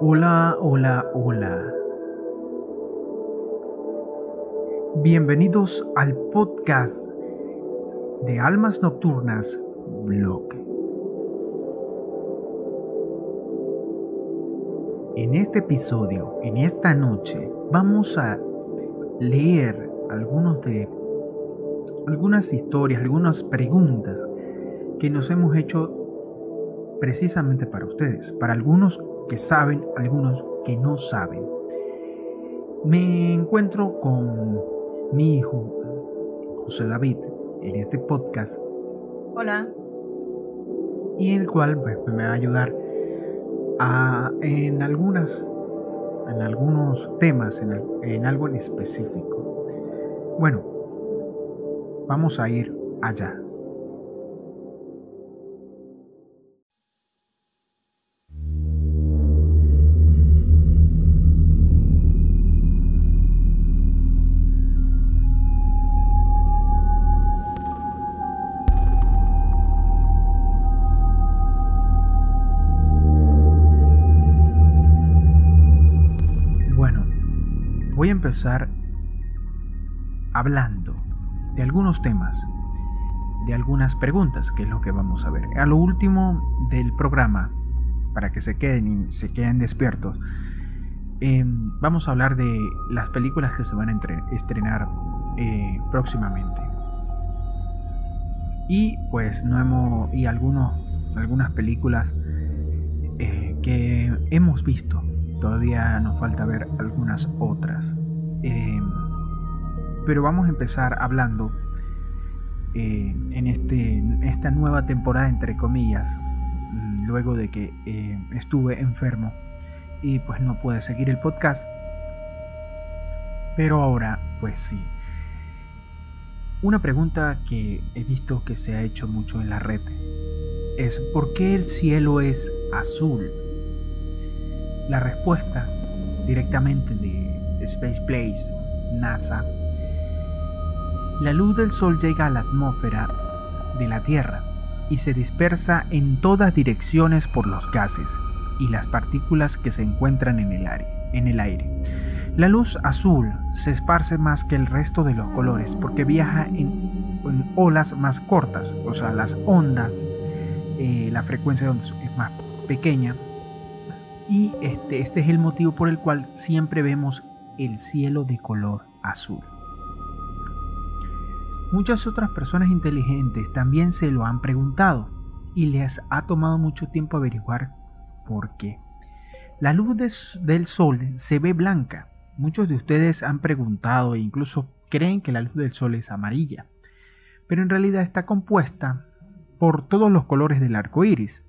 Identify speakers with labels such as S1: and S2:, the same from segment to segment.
S1: Hola, hola, hola. Bienvenidos al podcast de Almas Nocturnas Blog. En este episodio, en esta noche, vamos a leer algunos de algunas historias, algunas preguntas que nos hemos hecho precisamente para ustedes, para algunos que saben, algunos que no saben. Me encuentro con mi hijo, José David, en este podcast.
S2: Hola.
S1: Y el cual pues, me va a ayudar a, en algunas, en algunos temas, en, en algo en específico. Bueno, vamos a ir allá. Empezar hablando de algunos temas, de algunas preguntas, que es lo que vamos a ver. A lo último del programa, para que se queden y se queden despiertos, eh, vamos a hablar de las películas que se van a estrenar eh, próximamente. Y pues no hemos. y algunos, algunas películas eh, que hemos visto Todavía nos falta ver algunas otras. Eh, pero vamos a empezar hablando eh, en este, esta nueva temporada, entre comillas, mm, luego de que eh, estuve enfermo y pues no pude seguir el podcast. Pero ahora, pues sí. Una pregunta que he visto que se ha hecho mucho en la red es ¿por qué el cielo es azul? La respuesta directamente de Space Place, NASA. La luz del Sol llega a la atmósfera de la Tierra y se dispersa en todas direcciones por los gases y las partículas que se encuentran en el aire. En el aire. La luz azul se esparce más que el resto de los colores porque viaja en, olas más cortas, o sea, las ondas, eh, la frecuencia de ondas es más pequeña y este, este es el motivo por el cual siempre vemos el cielo de color azul. Muchas otras personas inteligentes también se lo han preguntado y les ha tomado mucho tiempo averiguar por qué. La luz del sol se ve blanca. Muchos de ustedes han preguntado e incluso creen que la luz del sol es amarilla, pero en realidad está compuesta por todos los colores del arco iris,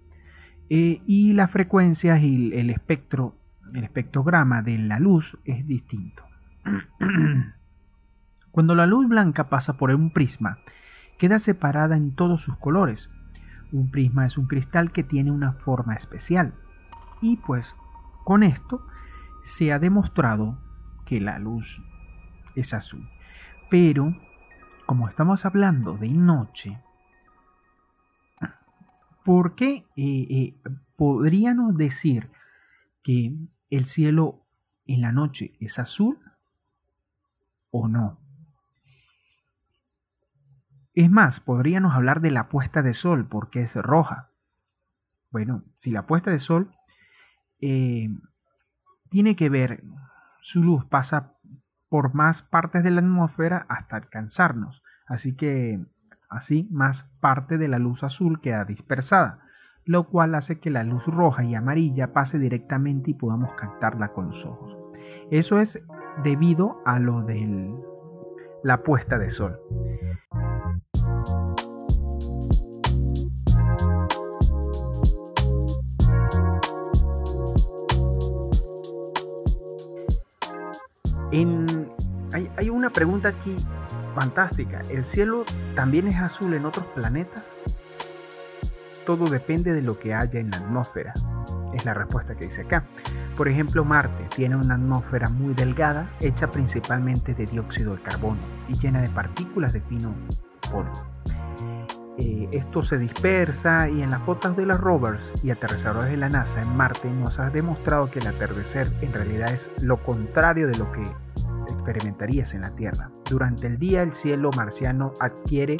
S1: eh, y las frecuencias y el espectro, el espectrograma de la luz es distinto. Cuando la luz blanca pasa por un prisma, queda separada en todos sus colores. Un prisma es un cristal que tiene una forma especial. Y pues con esto se ha demostrado que la luz es azul. Pero, como estamos hablando de noche, ¿Por qué eh, eh, podríamos decir que el cielo en la noche es azul o no? Es más, podríamos hablar de la puesta de sol, porque es roja. Bueno, si la puesta de sol eh, tiene que ver, su luz pasa por más partes de la atmósfera hasta alcanzarnos. Así que Así, más parte de la luz azul queda dispersada, lo cual hace que la luz roja y amarilla pase directamente y podamos captarla con los ojos. Eso es debido a lo de la puesta de sol. hay, hay una pregunta aquí fantástica. ¿El cielo también es azul en otros planetas? Todo depende de lo que haya en la atmósfera. Es la respuesta que dice acá. Por ejemplo, Marte tiene una atmósfera muy delgada, hecha principalmente de dióxido de carbono y llena de partículas de fino polvo. eh, esto se dispersa y en las fotos de los rovers y aterrizadores de la NASA en Marte nos ha demostrado que el atardecer en realidad es lo contrario de lo que experimentarías en la Tierra. Durante el día el cielo marciano adquiere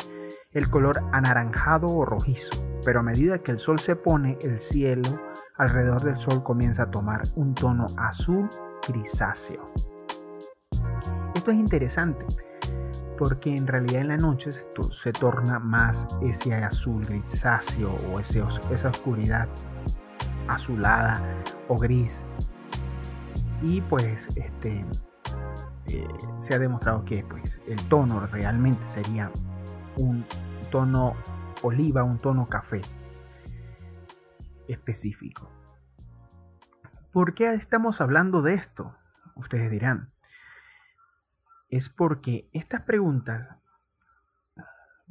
S1: el color anaranjado o rojizo, pero a medida que el sol se pone, el cielo alrededor del sol comienza a tomar un tono azul grisáceo. Esto es interesante porque en realidad en la noche se, torna más ese azul grisáceo o esa oscuridad azulada o gris. Y pues este eh, se ha demostrado que pues, el tono realmente sería un tono oliva, un tono café específico. ¿Por qué estamos hablando de esto? Ustedes dirán es porque estas preguntas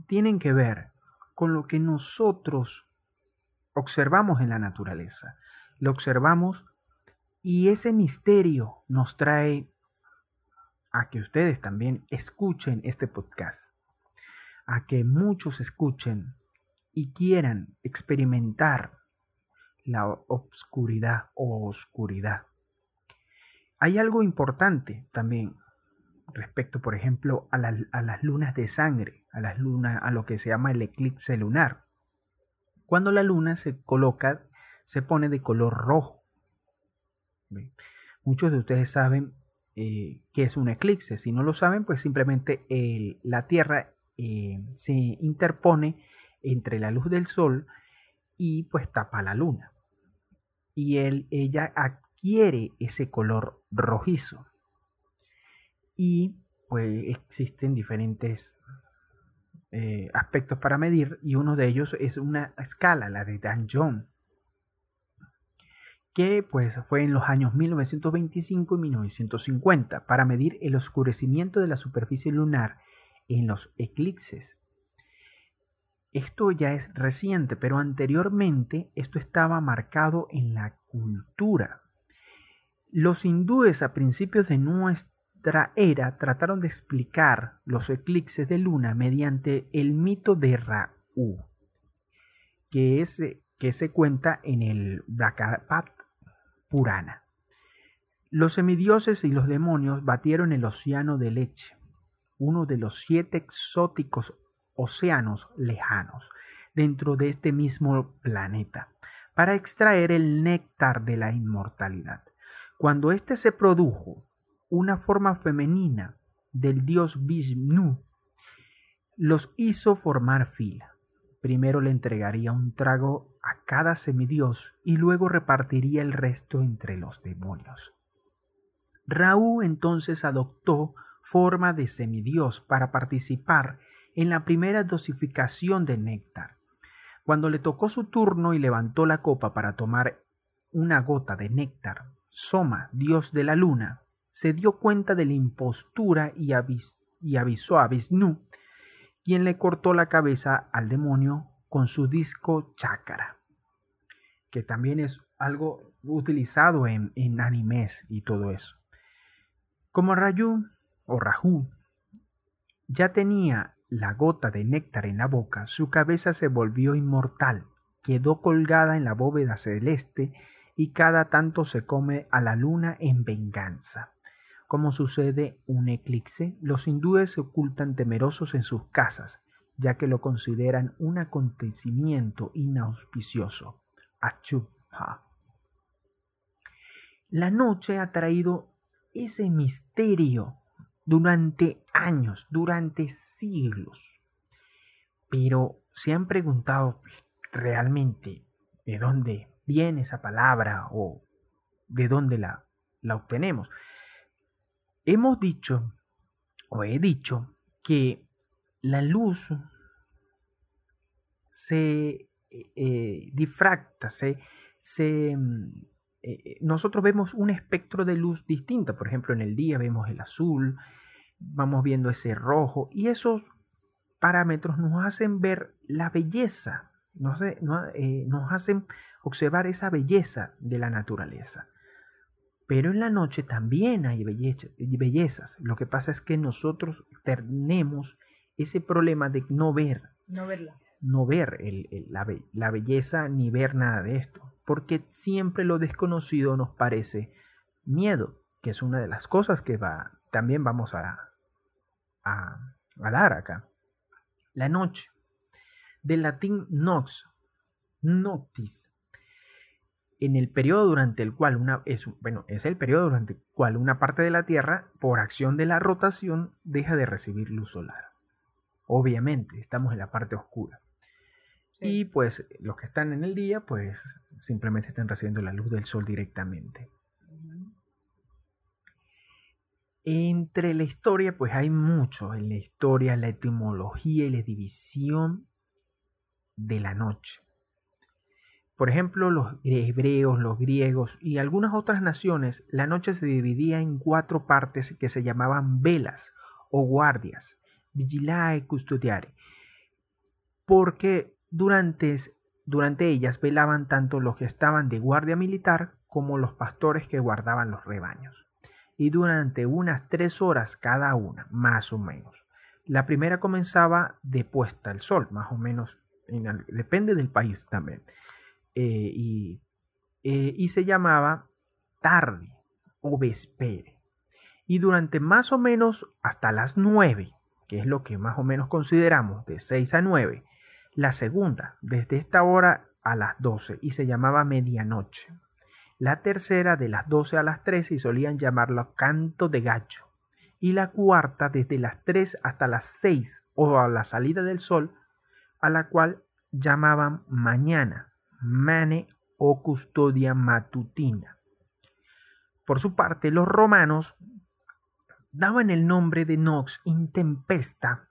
S1: tienen que ver con lo que nosotros observamos en la naturaleza. Lo observamos y ese misterio nos trae a que ustedes también escuchen este podcast, a que muchos escuchen y quieran experimentar la obscuridad o oscuridad. Hay algo importante también respecto, por ejemplo, a, las lunas de sangre, a las lunas, a lo que se llama el eclipse lunar. Cuando la luna se coloca, se pone de color rojo. Muchos de ustedes saben eh, qué es un eclipse. Si no lo saben, pues simplemente la Tierra eh, se interpone entre la luz del Sol y pues tapa la luna. Y él, ella adquiere ese color rojizo y pues existen diferentes eh, aspectos para medir y uno de ellos es una escala, la de Dan John, que pues fue en los años 1925 y 1950 para medir el oscurecimiento de la superficie lunar en los eclipses. Esto ya es reciente, pero anteriormente esto estaba marcado en la cultura. Los hindúes a principios de nuestra era trataron de explicar los eclipses de luna mediante el mito de Raú, que, es, que se cuenta en el Bhagavad Purana. Los semidioses y los demonios batieron el océano de leche, uno de los siete exóticos océanos lejanos, dentro de este mismo planeta, para extraer el néctar de la inmortalidad. Cuando éste se produjo, una forma femenina del dios Vishnu, los hizo formar fila. Primero le entregaría un trago a cada semidios y luego repartiría el resto entre los demonios. Raúl entonces adoptó forma de semidios para participar en la primera dosificación de néctar. Cuando le tocó su turno y levantó la copa para tomar una gota de néctar, Soma, dios de la luna, se dio cuenta de la impostura y, avisó a Vishnu, quien le cortó la cabeza al demonio con su disco chácara, que también es algo utilizado en, en animes y todo eso. Como Rayu o Rahu ya tenía la gota de néctar en la boca, su cabeza se volvió inmortal, quedó colgada en la bóveda celeste y cada tanto se come a la luna en venganza. Como sucede un eclipse, los hindúes se ocultan temerosos en sus casas, ya que lo consideran un acontecimiento inauspicioso. Achupha. La noche ha traído ese misterio durante años, durante siglos. Pero se han preguntado realmente de dónde viene esa palabra o de dónde la, la obtenemos. Hemos dicho, o he dicho, que la luz se eh, eh, difracta, se, se mm, eh, nosotros vemos un espectro de luz distinta. Por ejemplo, en el día vemos el azul, vamos viendo ese rojo, y esos parámetros nos hacen ver la belleza, nos hacen observar esa belleza de la naturaleza. Pero en la noche también hay bellezas. Lo que pasa es que nosotros tenemos ese problema de no ver.
S2: No verla.
S1: no ver la, belleza ni ver nada de esto, porque siempre lo desconocido nos parece miedo, que es una de las cosas que va, también vamos a, a, a dar acá. La noche, del latín nox, noctis, en el periodo durante el cual una es, bueno, es el periodo durante el cual una parte de la Tierra, por acción de la rotación, deja de recibir luz solar. Obviamente, estamos en la parte oscura. Y pues los que están en el día, pues simplemente están recibiendo la luz del sol directamente. Entre la historia, pues hay mucho en la historia, la etimología y la división de la noche. Por ejemplo, los hebreos, los griegos y algunas otras naciones, la noche se dividía en cuatro partes que se llamaban velas o guardias, vigilae custodiare, porque durante, durante ellas velaban tanto los que estaban de guardia militar como los pastores que guardaban los rebaños, y durante unas tres horas cada una, más o menos. La primera comenzaba de puesta el sol, más o menos, depende del país también eh, y, eh, y, se llamaba tarde o vespere. Y durante más o menos hasta las 9, que es lo que más o menos consideramos de 6 a 9, la segunda desde esta hora a las 12 y se llamaba medianoche. La tercera de las 12 a las 13 y solían llamarlo canto de gacho. Y la cuarta desde las 3 hasta las 6 o a la salida del sol, a la cual llamaban mañana mane o custodia matutina. Por su parte, los romanos daban el nombre de nox intempesta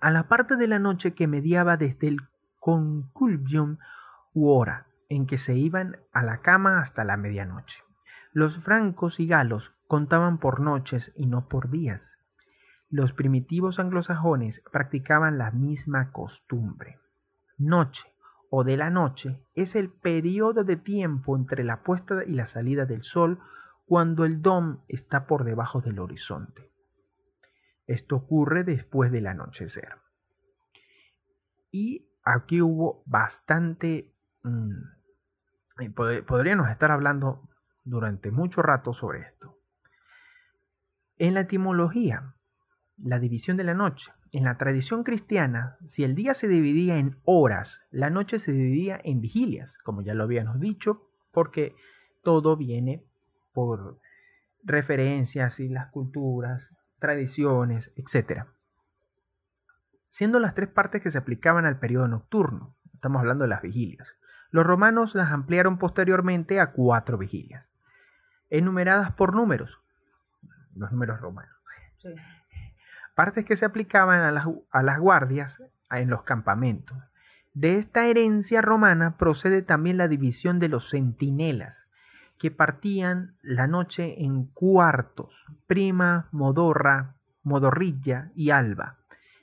S1: a la parte de la noche que mediaba desde el conculbium u hora en que se iban a la cama hasta la medianoche. Los francos y galos contaban por noches y no por días. Los primitivos anglosajones practicaban la misma costumbre. Noche o de la noche es el periodo de tiempo entre la puesta y la salida del sol cuando el dom está por debajo del horizonte. Esto ocurre después del anochecer. Y aquí hubo bastante... Podríamos estar hablando durante mucho rato sobre esto. En la etimología, la división de la noche en la tradición cristiana, si el día se dividía en horas, la noche se dividía en vigilias, como ya lo habíamos dicho, porque todo viene por referencias y las culturas, tradiciones, etc. Siendo las tres partes que se aplicaban al periodo nocturno, estamos hablando de las vigilias. Los romanos las ampliaron posteriormente a cuatro vigilias, enumeradas por números, los números romanos. Sí partes que se aplicaban a las, a las guardias en los campamentos. De esta herencia romana procede también la división de los centinelas, que partían la noche en cuartos, prima, modorra, modorrilla y alba,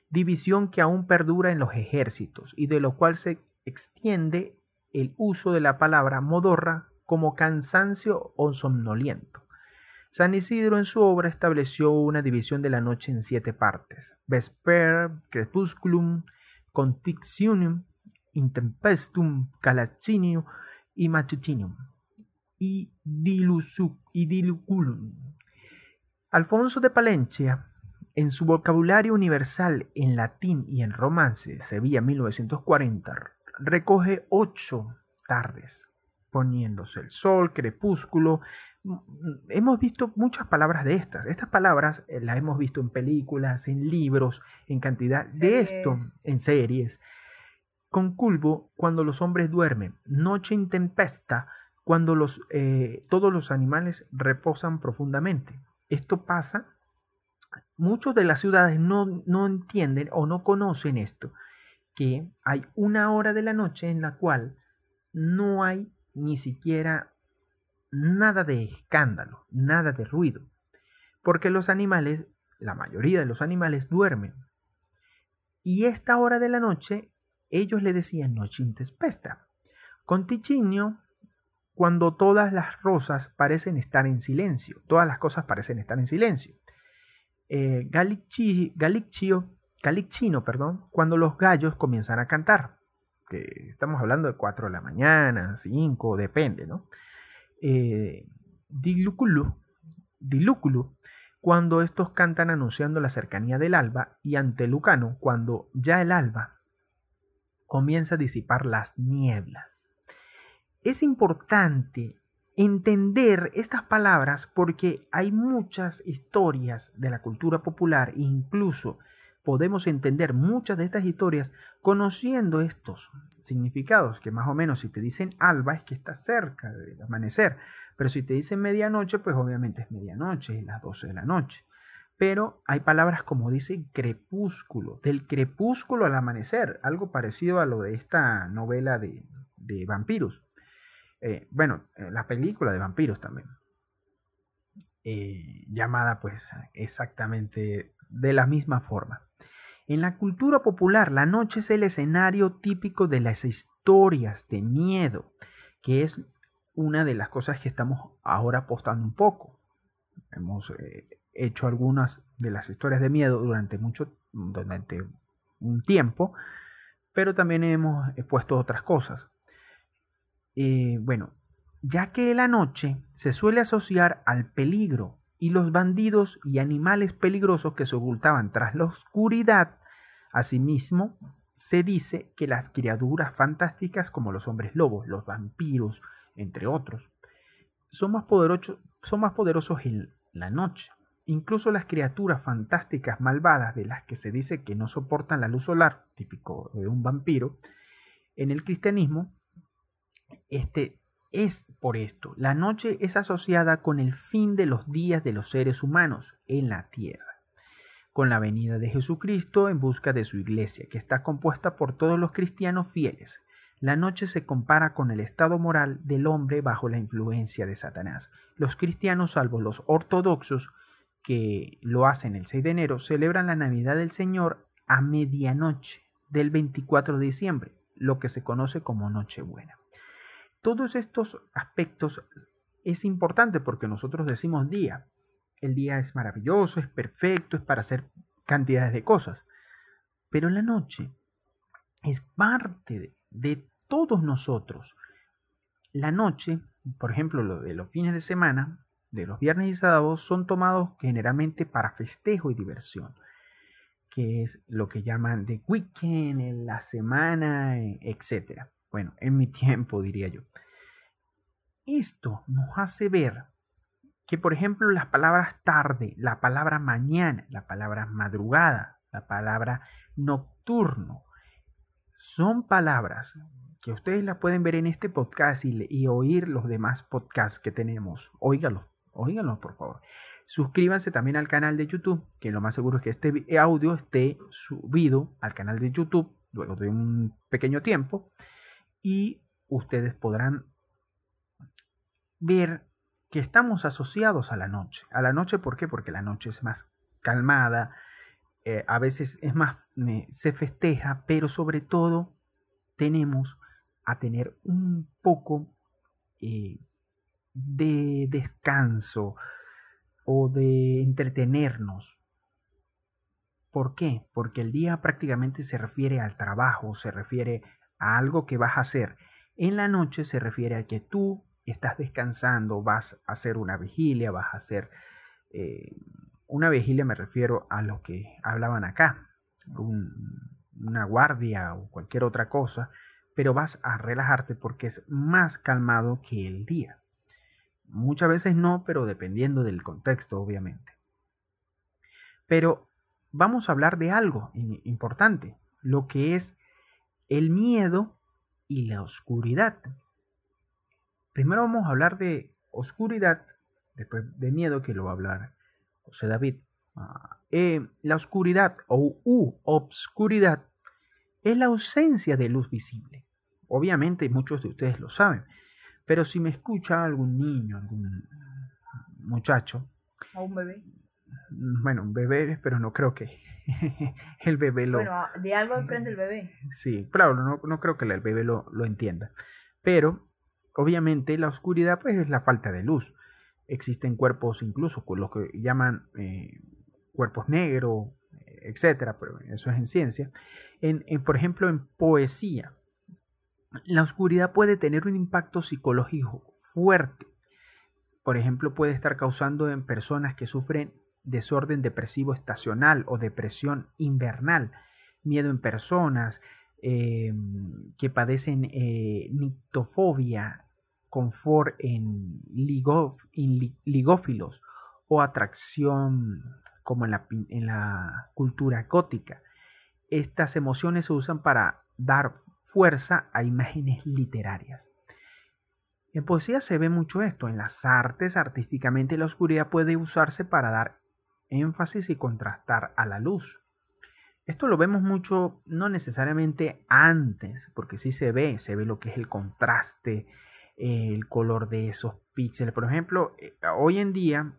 S1: división que aún perdura en los ejércitos y de lo cual se extiende el uso de la palabra modorra como cansancio o somnoliento. San Isidro en su obra estableció una división de la noche en siete partes: vesper, crepusculum, contictionum, intempestum, calacinio y matutinum, y, y diluculum. Alfonso de Palencia, en su vocabulario universal en latín y en romance, Sevilla 1940, recoge ocho tardes, poniéndose el sol, crepúsculo, hemos visto muchas palabras de estas. Estas palabras eh, las hemos visto en películas, en libros, en cantidad de esto, en series. Con culvo, cuando los hombres duermen. Noche intempesta, cuando los, eh, todos los animales reposan profundamente. Esto pasa. Muchos de las ciudades no, no entienden o no conocen esto, que hay una hora de la noche en la cual no hay ni siquiera nada de escándalo, nada de ruido, porque los animales, la mayoría de los animales duermen. Y esta hora de la noche, ellos le decían noche intespesta. Con Tichinio, cuando todas las rosas parecen estar en silencio, todas las cosas parecen estar en silencio. Eh, Galiccio Calicchino, perdón, cuando los gallos comienzan a cantar. Que estamos hablando de 4 de la mañana, 5, depende, ¿no? Eh, cuando estos cantan anunciando la cercanía del alba, y ante Lucano, cuando ya el alba comienza a disipar las nieblas. Es importante entender estas palabras porque hay muchas historias de la cultura popular, incluso podemos entender muchas de estas historias conociendo estos significados, que más o menos si te dicen alba es que está cerca del amanecer, pero si te dicen medianoche, pues obviamente es medianoche, es las 12 de la noche. Pero hay palabras como dice crepúsculo, del crepúsculo al amanecer, algo parecido a lo de esta novela de, de vampiros. Eh, bueno, eh, la película de vampiros también. Eh, llamada pues exactamente de la misma forma. En la cultura popular, la noche es el escenario típico de las historias de miedo, que es una de las cosas que estamos ahora apostando un poco. Hemos hecho algunas de las historias de miedo durante mucho durante un tiempo, pero también hemos puesto otras cosas. Eh, bueno, ya que la noche se suele asociar al peligro y los bandidos y animales peligrosos que se ocultaban tras la oscuridad, asimismo se dice que las criaturas fantásticas como los hombres lobos, los vampiros, entre otros, son más, son más poderosos en la noche. Incluso las criaturas fantásticas malvadas de las que se dice que no soportan la luz solar, típico de un vampiro, en el cristianismo este es por esto. La noche es asociada con el fin de los días de los seres humanos en la tierra, con la venida de Jesucristo en busca de su iglesia, que está compuesta por todos los cristianos fieles. La noche se compara con el estado moral del hombre bajo la influencia de Satanás. Los cristianos, salvo los ortodoxos, que lo hacen el 6 de enero, celebran la Navidad del Señor a medianoche del 24 de diciembre, lo que se conoce como Nochebuena. Todos estos aspectos es importante porque nosotros decimos día. El día es maravilloso, es perfecto, es para hacer cantidades de cosas. Pero la noche es parte de, todos nosotros. La noche, por ejemplo, lo de los fines de semana, de los viernes y sábados, son tomados generalmente para festejo y diversión, que es lo que llaman de weekend, la semana, etc. Bueno, en mi tiempo diría yo. Esto nos hace ver que, por ejemplo, las palabras tarde, la palabra mañana, la palabra madrugada, la palabra nocturno, son palabras que ustedes las pueden ver en este podcast y, oír los demás podcasts que tenemos. Óiganlos, óiganlos, por favor. Suscríbanse también al canal de YouTube, que lo más seguro es que este audio esté subido al canal de YouTube luego de un pequeño tiempo y ustedes podrán ver que estamos asociados a la noche. A la noche, ¿por qué? Porque la noche es más calmada, eh, a veces es más, se festeja, pero sobre todo tenemos a tener un poco eh, de descanso o de entretenernos. ¿Por qué? Porque el día prácticamente se refiere al trabajo, se refiere a algo que vas a hacer. En la noche se refiere a que tú estás descansando, vas a hacer una vigilia, vas a hacer... Eh, una vigilia me refiero a lo que hablaban acá, una guardia o cualquier otra cosa, pero vas a relajarte porque es más calmado que el día. Muchas veces no, pero dependiendo del contexto, obviamente. Pero vamos a hablar de algo importante, lo que es el miedo y la oscuridad. Primero vamos a hablar de oscuridad, después de miedo, que lo va a hablar José David. Ah, eh, la oscuridad o u, obscuridad es la ausencia de luz visible. Obviamente muchos de ustedes lo saben, pero si me escucha algún niño, algún muchacho.
S2: O un bebé.
S1: Bueno, un bebé, pero no creo que el bebé lo...
S2: Bueno, de algo aprende el bebé.
S1: Sí, claro, no, no creo que el bebé lo, lo entienda. Pero Obviamente la oscuridad pues es la falta de luz. Existen cuerpos incluso con los que llaman eh, cuerpos negros, etcétera, pero eso es en ciencia. En, por ejemplo, en poesía, la oscuridad puede tener un impacto psicológico fuerte. Por ejemplo, puede estar causando en personas que sufren desorden depresivo estacional o depresión invernal, miedo en personas em, que padecen eh, nictofobia, confort en, ligófilos o atracción como en la, en la cultura gótica. Estas emociones se usan para dar fuerza a imágenes literarias. En poesía se ve mucho esto. En las artes, artísticamente, la oscuridad puede usarse para dar énfasis y contrastar a la luz. Esto lo vemos mucho, no necesariamente antes, porque sí se ve, se ve lo que es el contraste, el color de esos píxeles. Por ejemplo, eh, hoy en día,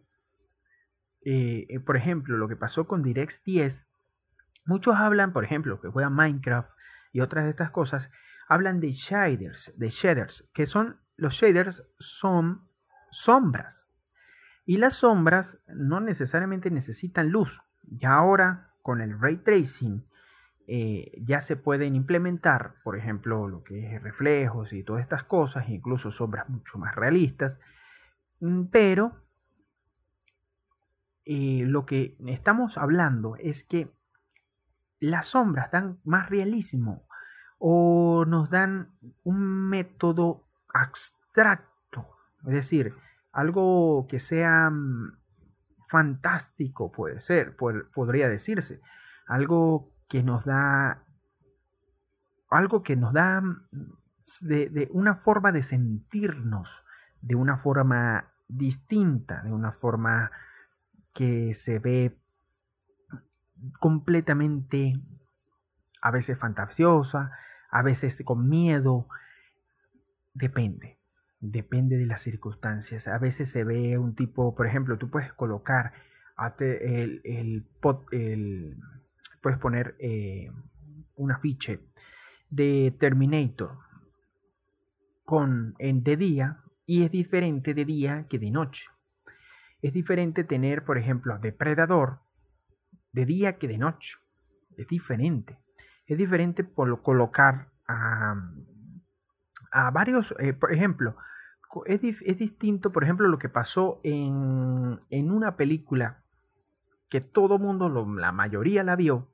S1: eh, eh, por ejemplo, lo que pasó con DirectX 10, muchos hablan, por ejemplo, que juegan Minecraft y otras de estas cosas, hablan de shaders, de shaders, que son, los shaders son sombras. Y las sombras no necesariamente necesitan luz. Ya ahora, con el ray tracing, eh, ya se pueden implementar, por ejemplo, lo que es reflejos y todas estas cosas, incluso sombras mucho más realistas, mm, pero eh, lo que estamos hablando es que las sombras dan más realismo o nos dan un método abstracto, es decir, algo que sea mm, fantástico puede ser, podría decirse, algo que nos da algo que nos da mm, de, una forma de sentirnos, de una forma distinta, de una forma que se ve completamente a veces fantasiosa, a veces con miedo, depende, depende de las circunstancias. A veces se ve un tipo, por ejemplo, tú puedes colocar el, el, puedes poner eh, un afiche de Terminator con, en, de día y es diferente de día que de noche. Es diferente tener, por ejemplo, Depredador de día que de noche. Es diferente. Es diferente por colocar a, a varios, eh, por ejemplo, es, es, distinto, por ejemplo, lo que pasó en, en una película que todo mundo, la mayoría la vio,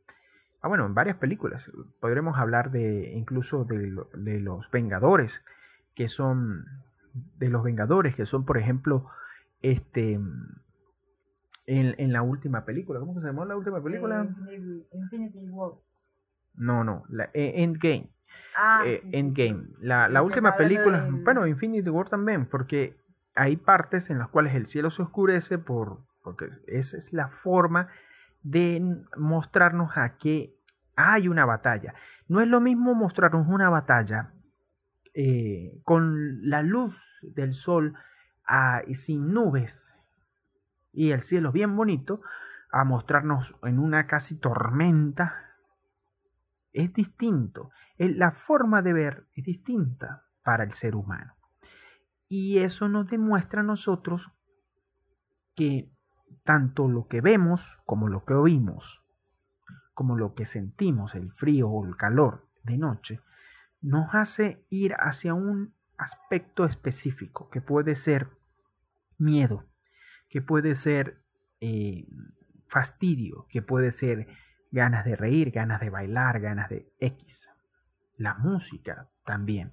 S1: Ah, bueno, en varias películas. Podremos hablar de incluso de, los Vengadores, que son de los Vengadores, que son, por ejemplo, este en, la última película. ¿Cómo se llamó la última película?
S2: Infinity, War.
S1: No, no, la e, Endgame.
S2: Ah,
S1: eh, Endgame. La, la última película, bueno, Infinity War también, porque hay partes en las cuales el cielo se oscurece por, porque esa es la forma de mostrarnos a que hay una batalla. No es lo mismo mostrarnos una batalla eh, con la luz del sol ah, sin nubes y el cielo bien bonito a mostrarnos en una casi tormenta. Es distinto. La forma de ver es distinta para el ser humano. Y eso nos demuestra a nosotros que tanto lo que vemos como lo que oímos, como lo que sentimos, el frío o el calor de noche, nos hace ir hacia un aspecto específico que puede ser miedo, que puede ser eh, fastidio, que puede ser ganas de reír, ganas de bailar, ganas de X. La música también.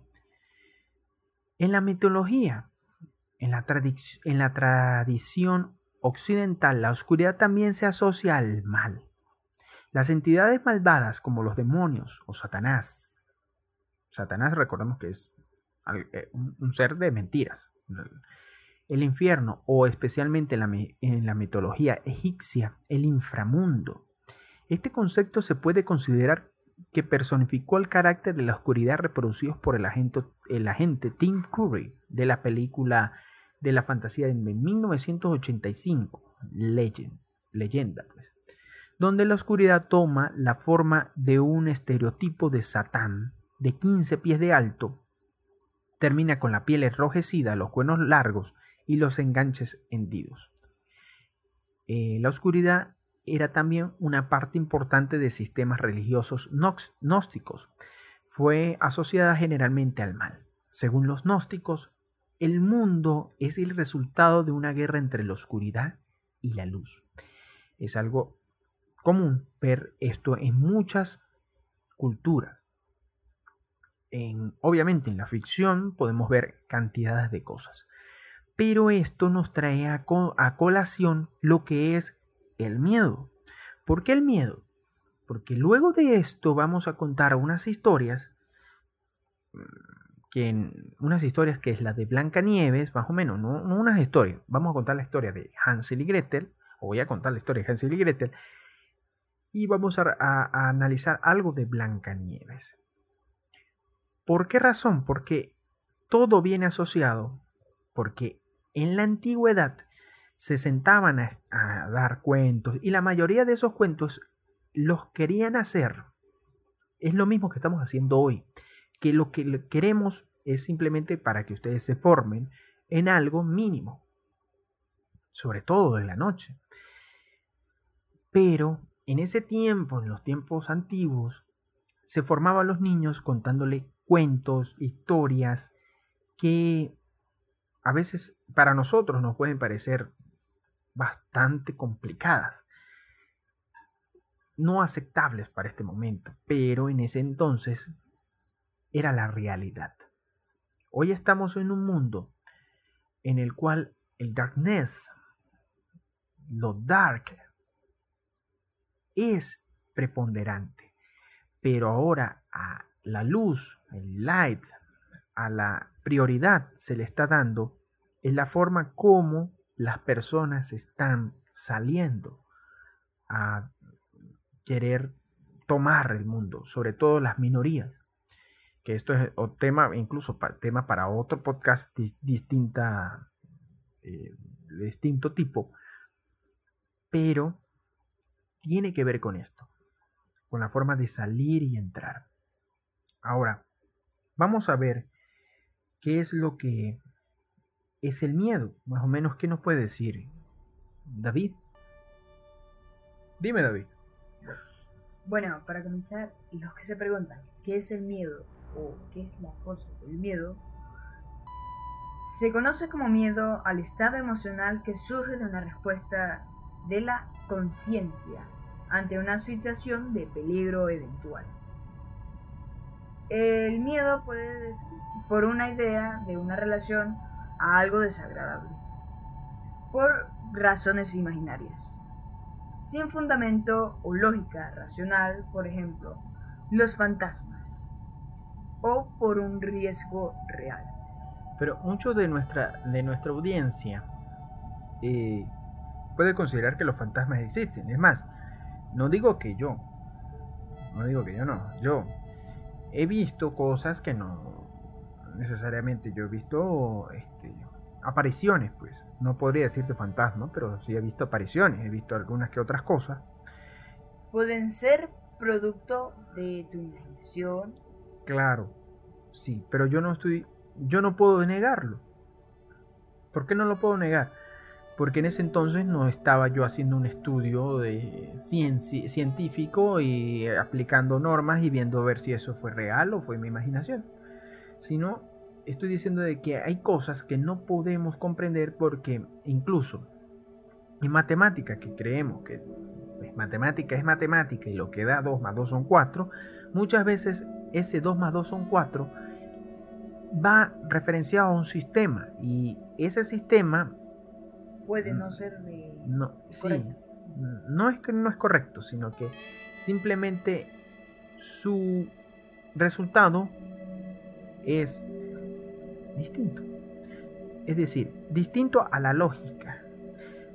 S1: En la mitología, en la, tradición occidental, la oscuridad también se asocia al mal. Las entidades malvadas como los demonios o Satanás. Satanás recordemos que es eh, un ser de mentiras. El infierno o especialmente en la mitología egipcia, el inframundo. Este concepto se puede considerar que personificó el carácter de la oscuridad reproducidos por el agente, el agente Tim Curry de la película de la fantasía de 1985, Legend, leyenda, pues, donde la oscuridad toma la forma de un estereotipo de Satán de 15 pies de alto, termina con la piel enrojecida, los cuernos largos y los enganches hendidos. Eh, la oscuridad era también una parte importante de sistemas religiosos gnósticos. Fue asociada generalmente al mal. Según los gnósticos, el mundo es el resultado de una guerra entre la oscuridad y la luz. Es algo común ver esto en muchas culturas. En, obviamente en la ficción podemos ver cantidades de cosas. Pero esto nos trae a, a colación lo que es el miedo. ¿Por qué el miedo? Porque luego de esto vamos a contar unas historias que unas historias que es la de Blancanieves, más o menos, no, unas historias. Vamos a contar la historia de Hansel y Gretel, o voy a contar la historia de Hansel y Gretel, y vamos a, a analizar algo de Blancanieves. ¿Por qué razón? Porque todo viene asociado, porque en la antigüedad se sentaban a, dar cuentos y la mayoría de esos cuentos los querían hacer. Es lo mismo que estamos haciendo hoy, que lo que queremos es simplemente para que ustedes se formen en algo mínimo, sobre todo de la noche. Pero en ese tiempo, en los tiempos antiguos, se formaban los niños contándole cuentos, historias que a veces para nosotros nos pueden parecer bastante complicadas, no aceptables para este momento, pero en ese entonces era la realidad. Hoy estamos en un mundo en el cual el darkness, lo dark, es preponderante, pero ahora a la luz, el light, a la prioridad se le está dando en la forma como las personas están saliendo a querer tomar el mundo, sobre todo las minorías. Que esto es un tema, incluso tema para otro podcast distinta, eh, distinto tipo, pero tiene que ver con esto, con la forma de salir y entrar. Ahora, vamos a ver qué es lo que es el miedo? Más o menos, ¿qué nos puede decir David? Dime, David.
S2: Bueno, para comenzar, los que se preguntan qué es el miedo o qué es la cosa del miedo, se conoce como miedo al estado emocional que surge de una respuesta de la conciencia ante una situación de peligro eventual. El miedo puede ser por una idea de una relación a algo desagradable, por razones imaginarias, sin fundamento o lógica racional, por ejemplo, los fantasmas, o por un riesgo real.
S1: Pero mucho de nuestra, de nuestra audiencia eh, puede considerar que los fantasmas existen. Es más, no digo que yo, no digo que yo no, yo he visto cosas que no, necesariamente. Yo he visto este, apariciones, pues. No podría decirte fantasma, pero sí he visto apariciones, he visto algunas que otras cosas.
S2: Pueden ser producto de tu imaginación.
S1: Claro, sí, pero yo no estoy, yo no puedo negarlo. ¿Por qué no lo puedo negar? Porque en ese entonces no estaba yo haciendo un estudio de científico y aplicando normas y viendo ver si eso fue real o fue mi imaginación sino estoy diciendo de que hay cosas que no podemos comprender porque incluso en matemática que creemos que matemática es matemática y lo que da 2 más 2 son 4, muchas veces ese 2 más 2 son 4 va referenciado a un sistema y ese sistema
S2: puede no ser de
S1: no no es que no es correcto sino que simplemente su resultado es distinto. Es decir, distinto a la lógica.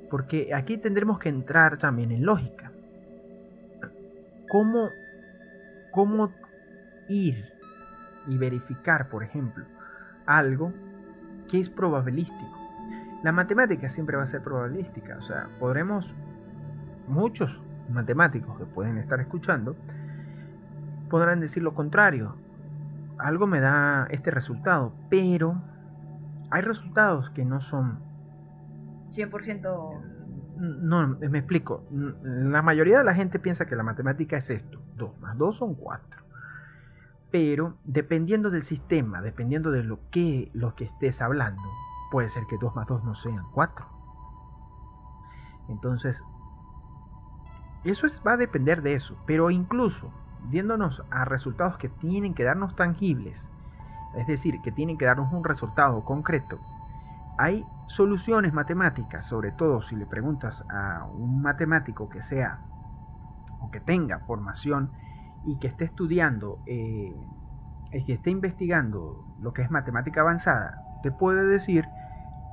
S1: Porque aquí tendremos que entrar también en lógica. ¿Cómo, cómo ir y verificar, por ejemplo, algo que es probabilístico? La matemática siempre va a ser probabilística. O sea, podremos, muchos matemáticos que pueden estar escuchando, podrán decir lo contrario algo me da este resultado, pero hay resultados que no son
S2: 100%
S1: No, me explico. La mayoría de la gente piensa que la matemática es esto. 2 más 2 son 4. Pero dependiendo del sistema, dependiendo de lo que, lo que estés hablando, puede ser que 2 más 2 no sean 4. Entonces, eso es, va a depender de eso. Pero incluso, viéndonos a resultados que tienen que darnos tangibles, es decir, que tienen que darnos un resultado concreto, hay soluciones matemáticas, sobre todo si le preguntas a un matemático que sea o que tenga formación y que esté estudiando, eh, y que esté investigando lo que es matemática avanzada, te puede decir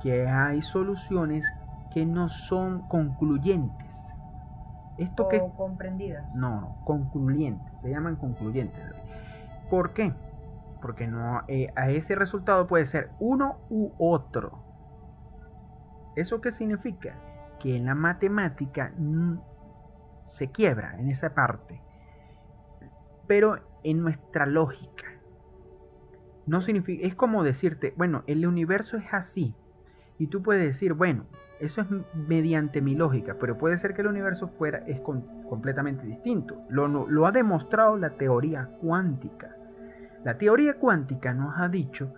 S1: que hay soluciones que no son concluyentes.
S2: Esto o que comprendidas.
S1: No, no, concluyentes, se llaman concluyentes. ¿Por qué? Porque no eh, a ese resultado puede ser uno u otro. ¿Eso qué significa? Que en la matemática se quiebra en esa parte. Pero en nuestra lógica. No significa, es como decirte, bueno, el universo es así. Y tú puedes decir, bueno, eso es mediante mi lógica, pero puede ser que el universo fuera es completamente distinto. Lo, lo ha demostrado la teoría cuántica. La teoría cuántica nos ha dicho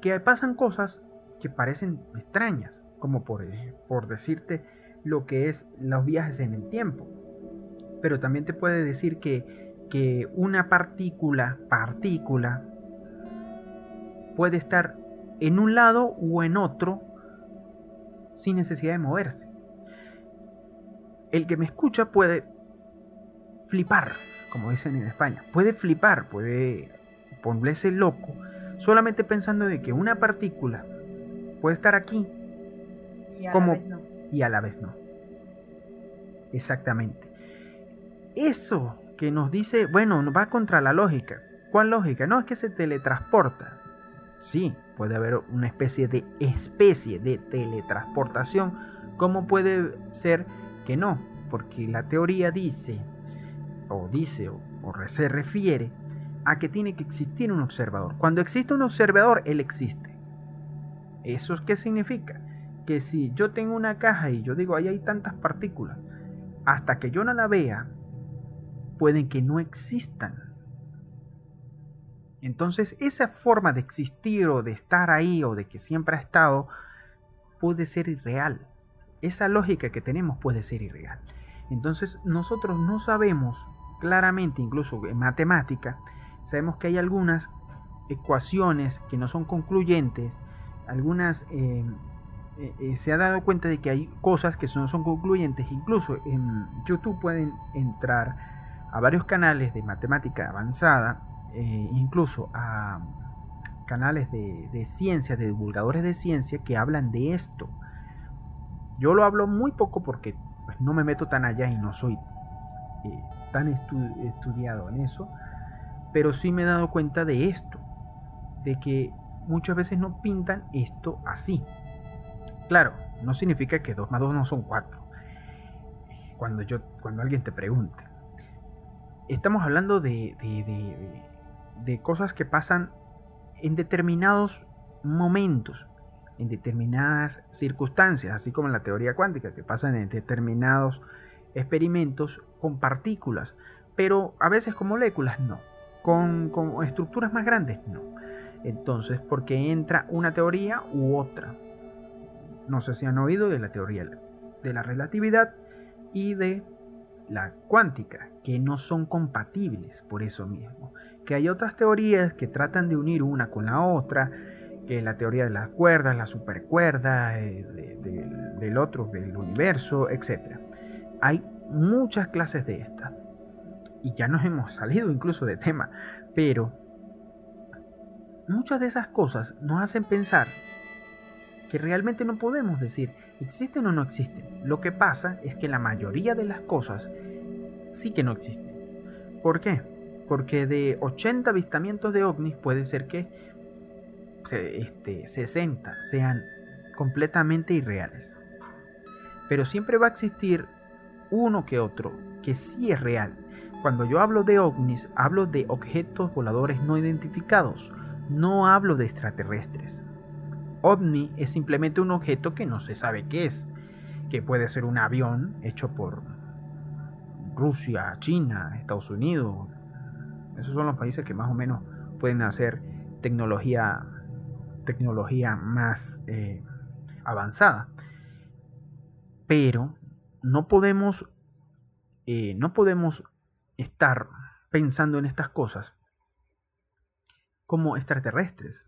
S1: que pasan cosas que parecen extrañas, como por, por decirte lo que es los viajes en el tiempo. Pero también te puede decir que, que una partícula, partícula, puede estar en un lado o en otro sin necesidad de moverse. El que me escucha puede flipar, como dicen en España. Puede flipar, puede ponerse loco, solamente pensando de que una partícula puede estar aquí
S2: y a como la vez no.
S1: y a la vez no. Exactamente. Eso que nos dice, bueno, va contra la lógica. ¿Cuál lógica? No es que se teletransporta. Sí, puede haber una especie de especie de teletransportación, como puede ser que no, porque la teoría dice, o dice, o, se refiere a que tiene que existir un observador. Cuando existe un observador, él existe. ¿Eso qué significa? Que si yo tengo una caja y yo digo, ahí hay tantas partículas, hasta que yo no la vea, pueden que no existan. Entonces esa forma de existir o de estar ahí o de que siempre ha estado puede ser irreal. Esa lógica que tenemos puede ser irreal. Entonces nosotros no sabemos claramente, incluso en matemática, sabemos que hay algunas ecuaciones que no son concluyentes, algunas... Eh, eh, eh, se ha dado cuenta de que hay cosas que no son concluyentes. Incluso en YouTube pueden entrar a varios canales de matemática avanzada eh, incluso a canales de, ciencia, de divulgadores de ciencia que hablan de esto. Yo lo hablo muy poco porque pues, no me meto tan allá y no soy eh, tan estudiado en eso, pero sí me he dado cuenta de esto, de que muchas veces no pintan esto así. Claro, no significa que 2 más 2 no son 4. Cuando, yo, cuando alguien te pregunte. Estamos hablando de de cosas que pasan en determinados momentos, en determinadas circunstancias, así como en la teoría cuántica, que pasan en determinados experimentos con partículas, pero a veces con moléculas no, con, estructuras más grandes no. Entonces, porque entra una teoría u otra. No sé si han oído de la teoría de la relatividad y de la cuántica, que no son compatibles por eso mismo que hay otras teorías que tratan de unir una con la otra, que la teoría de las cuerdas, la supercuerda, eh, del otro, del universo, etc. Hay muchas clases de estas. Y ya nos hemos salido incluso de tema, pero muchas de esas cosas nos hacen pensar que realmente no podemos decir existen o no existen. Lo que pasa es que la mayoría de las cosas sí que no existen. ¿Por qué? Porque de 80 avistamientos de ovnis puede ser que este, 60 sean completamente irreales. Pero siempre va a existir uno que otro que sí es real. Cuando yo hablo de ovnis, hablo de objetos voladores no identificados, no hablo de extraterrestres. OVNI es simplemente un objeto que no se sabe qué es, que puede ser un avión hecho por Rusia, China, Estados Unidos. Esos son los países que más o menos pueden hacer tecnología, tecnología más eh, avanzada. Pero no podemos, eh, no podemos estar pensando en estas cosas como extraterrestres,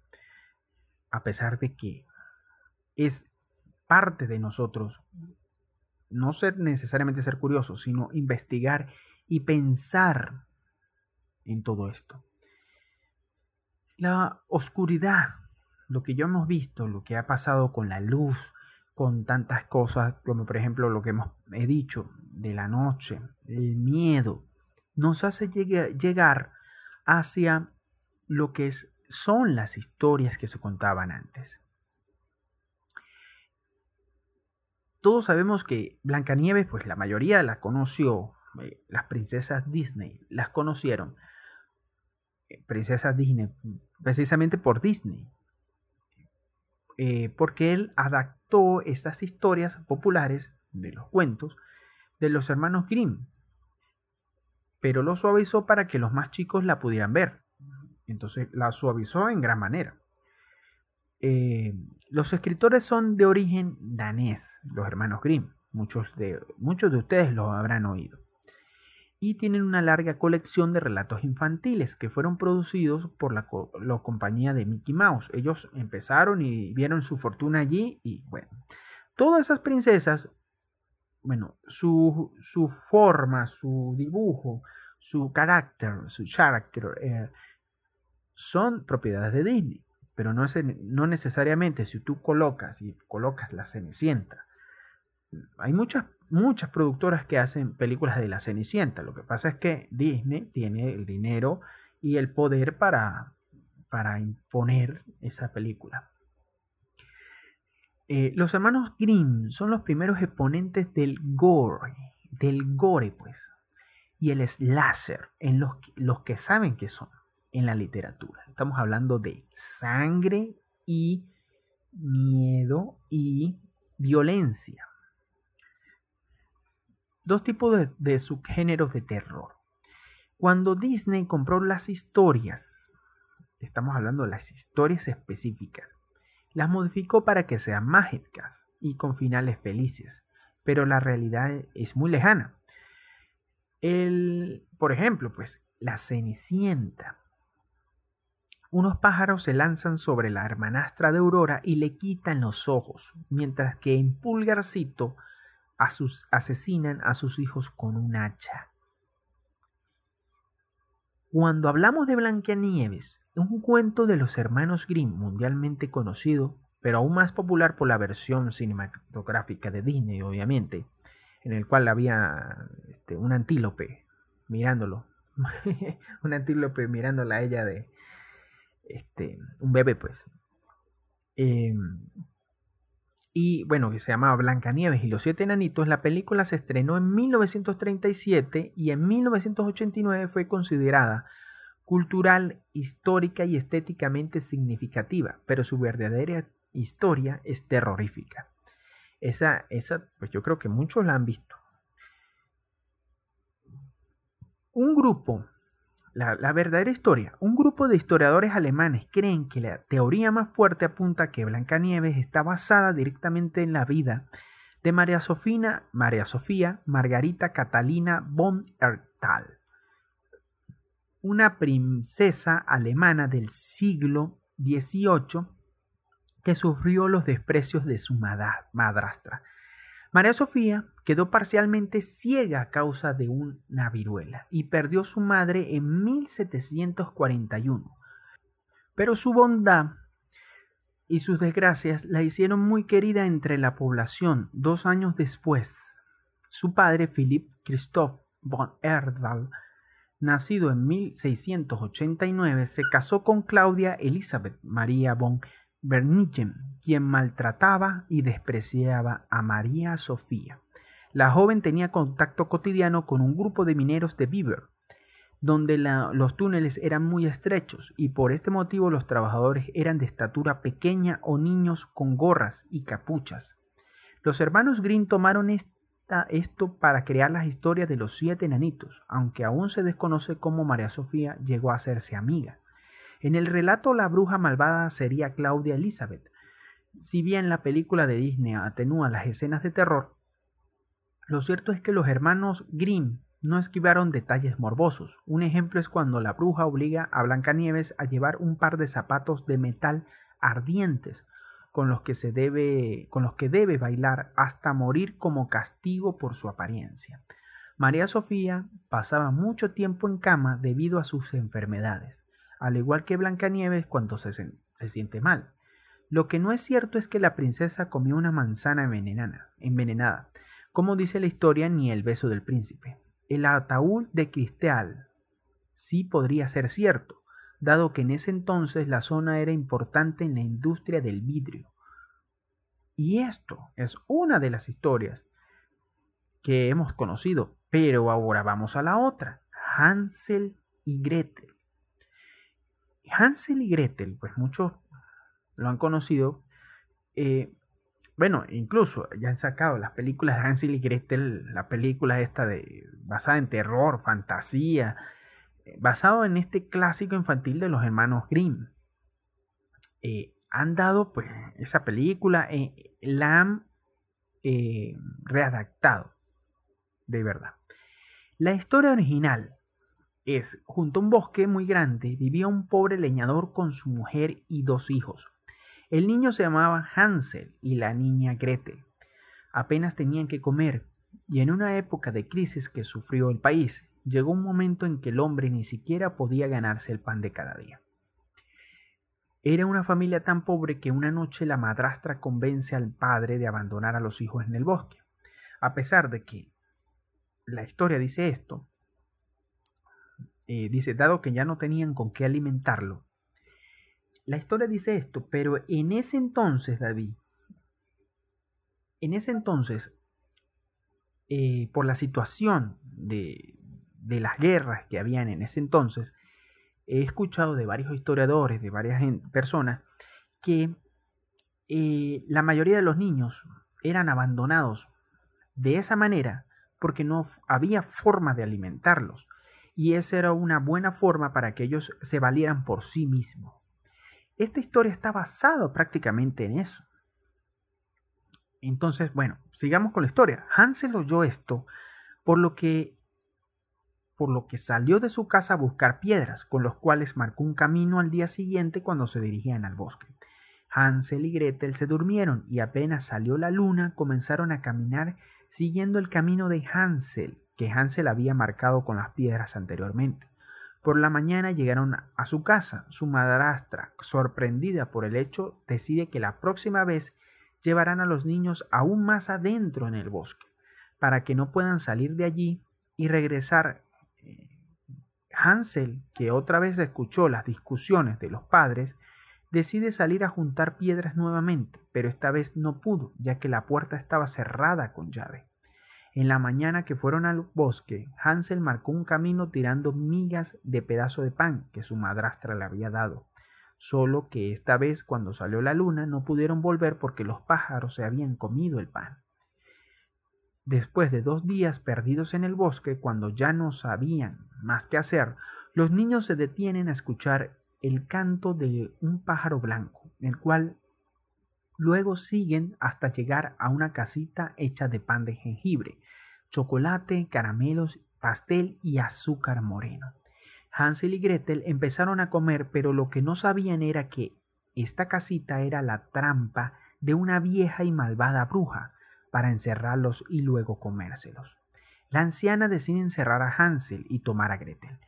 S1: a pesar de que es parte de nosotros no ser necesariamente ser curioso, sino investigar y pensar en todo esto. La oscuridad, lo que yo hemos visto, lo que ha pasado con la luz, con tantas cosas, como por ejemplo lo que hemos, he dicho de la noche, el miedo, nos hace llegar hacia lo que son las historias que se contaban antes. Todos sabemos que Blancanieves, pues la mayoría la conoció, eh, las princesas Disney las conocieron, princesas Disney, precisamente por Disney, eh, porque él adaptó estas historias populares de los cuentos de los hermanos Grimm, pero lo suavizó para que los más chicos la pudieran ver. Entonces la suavizó en gran manera. Eh, los escritores son de origen danés, los hermanos Grimm. Muchos de, muchos de ustedes lo habrán oído. Y tienen una larga colección de relatos infantiles que fueron producidos por la, compañía de Mickey Mouse. Ellos empezaron y vieron su fortuna allí y bueno, todas esas princesas, bueno, su, su forma, su dibujo, su carácter, su carácter, eh, son propiedades de Disney pero no, es, no necesariamente si tú colocas y colocas la Cenicienta. Hay muchas, muchas productoras que hacen películas de la Cenicienta. Lo que pasa es que Disney tiene el dinero y el poder para, para imponer esa película. Eh, los hermanos Grimm son los primeros exponentes del gore, del gore pues, y el slasher, en los, los que saben que son en la literatura. Estamos hablando de sangre y miedo y violencia. Dos tipos de, subgéneros de terror. Cuando Disney compró las historias, estamos hablando de las historias específicas, las modificó para que sean mágicas y con finales felices, pero la realidad es muy lejana. El, por ejemplo, pues la Cenicienta unos pájaros se lanzan sobre la hermanastra de Aurora y le quitan los ojos, mientras que en Pulgarcito asesinan a sus hijos con un hacha. Cuando hablamos de Blancanieves, un cuento de los hermanos Grimm mundialmente conocido, pero aún más popular por la versión cinematográfica de Disney, obviamente, en el cual había este, un antílope mirándolo, un antílope mirándola a ella de, este, un bebé, pues. Em, y bueno, que se llamaba Blancanieves y los siete enanitos. La película se estrenó en 1937 y en 1989 fue considerada cultural, histórica y estéticamente significativa, pero su verdadera historia es terrorífica. Esa, esa, pues yo creo que muchos la han visto. Un grupo la, verdadera historia. Un grupo de historiadores alemanes creen que la teoría más fuerte apunta que Blancanieves está basada directamente en la vida de María Sofía, María Sofía Margarita Catalina von Erthal, una princesa alemana del siglo XVIII que sufrió los desprecios de su madrastra María Sofía quedó parcialmente ciega a causa de una viruela y perdió su madre en 1741. Pero su bondad y sus desgracias la hicieron muy querida entre la población dos años después. Su padre, Philipp Christoph von Erdal, nacido en 1689, se casó con Claudia Elizabeth María von Bernichen, quien maltrataba y despreciaba a María Sofía. La joven tenía contacto cotidiano con un grupo de mineros de Beaver, donde los túneles eran muy estrechos y por este motivo los trabajadores eran de estatura pequeña o niños con gorras y capuchas. Los hermanos Green tomaron esto para crear las historias de los siete enanitos, aunque aún se desconoce cómo María Sofía llegó a hacerse amiga. En el relato la bruja malvada sería Claudia Elizabeth. Si bien la película de Disney atenúa las escenas de terror, lo cierto es que los hermanos Grimm no esquivaron detalles morbosos. Un ejemplo es cuando la bruja obliga a Blancanieves a llevar un par de zapatos de metal ardientes con los que se debe con los que debe bailar hasta morir como castigo por su apariencia. María Sofía pasaba mucho tiempo en cama debido a sus enfermedades al igual que Blancanieves cuando se, se siente mal. Lo que no es cierto es que la princesa comió una manzana envenenada, envenenada, como dice la historia ni el beso del príncipe. El ataúd de cristal sí podría ser cierto, dado que en ese entonces la zona era importante en la industria del vidrio. Y esto es una de las historias que hemos conocido, pero ahora vamos a la otra, Hansel y Gretel. Hansel y Gretel, pues muchos lo han conocido. Eh, bueno, incluso ya han sacado las películas de Hansel y Gretel, la película esta de basada en terror, fantasía, eh, basado en este clásico infantil de los hermanos Grimm. Eh, han dado pues esa película, la han readaptado, de verdad. La historia original es, junto a un bosque muy grande, vivía un pobre leñador con su mujer y dos hijos. El niño se llamaba Hansel y la niña Gretel. Apenas tenían que comer, y en una época de crisis que sufrió el país, llegó un momento en que el hombre ni siquiera podía ganarse el pan de cada día. Era una familia tan pobre que una noche la madrastra convence al padre de abandonar a los hijos en el bosque. A pesar de que la historia dice esto, eh, dice, dado que ya no tenían con qué alimentarlo. La historia dice esto, pero en ese entonces, David, en ese entonces, eh, por la situación de, de, las guerras que habían en ese entonces, he escuchado de varios historiadores, de varias personas, que eh, la mayoría de los niños eran abandonados de esa manera porque no había forma de alimentarlos y esa era una buena forma para que ellos se valieran por sí mismos. Esta historia está basada prácticamente en eso. Entonces, bueno, sigamos con la historia. Hansel oyó esto, por lo que por lo que salió de su casa a buscar piedras, con los cuales marcó un camino al día siguiente cuando se dirigían al bosque. Hansel y Gretel se durmieron y apenas salió la luna comenzaron a caminar siguiendo el camino de Hansel, que Hansel había marcado con las piedras anteriormente. Por la mañana llegaron a su casa. Su madrastra, sorprendida por el hecho, decide que la próxima vez llevarán a los niños aún más adentro en el bosque, para que no puedan salir de allí y regresar. Eh, Hansel, que otra vez escuchó las discusiones de los padres, decide salir a juntar piedras nuevamente, pero esta vez no pudo, ya que la puerta estaba cerrada con llave. En la mañana que fueron al bosque, Hansel marcó un camino tirando migas de pedazo de pan que su madrastra le había dado. Solo que esta vez cuando salió la luna no pudieron volver porque los pájaros se habían comido el pan. Después de dos días perdidos en el bosque, cuando ya no sabían más qué hacer, los niños se detienen a escuchar el canto de un pájaro blanco, el cual luego siguen hasta llegar a una casita hecha de pan de jengibre, chocolate, caramelos, pastel y azúcar moreno. Hansel y Gretel empezaron a comer, pero lo que no sabían era que esta casita era la trampa de una vieja y malvada bruja para encerrarlos y luego comérselos. La anciana decide encerrar a Hansel y tomar a Gretel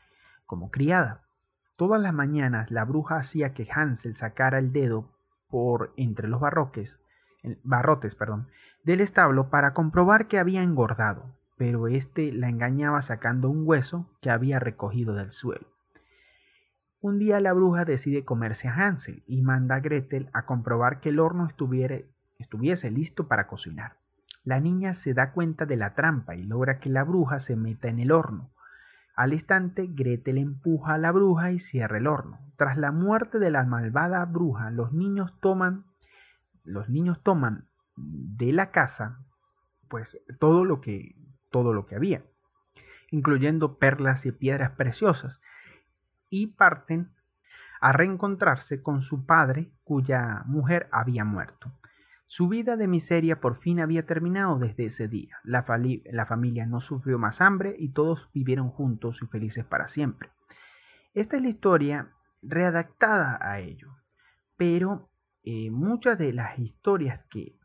S1: como criada. Todas las mañanas la bruja hacía que Hansel sacara el dedo por entre los barroques, barrotes perdón, del establo para comprobar que había engordado, pero éste la engañaba sacando un hueso que había recogido del suelo. Un día la bruja decide comerse a Hansel y manda a Gretel a comprobar que el horno estuviese listo para cocinar. La niña se da cuenta de la trampa y logra que la bruja se meta en el horno. Al instante, Gretel empuja a la bruja y cierra el horno. Tras la muerte de la malvada bruja, los niños toman, los niños toman de la casa, pues todo lo que, todo lo que había, incluyendo perlas y piedras preciosas, y parten a reencontrarse con su padre, cuya mujer había muerto. Su vida de miseria por fin había terminado desde ese día. La, familia no sufrió más hambre y todos vivieron juntos y felices para siempre. Esta es la historia redactada a ello, pero eh, muchas de las historias que,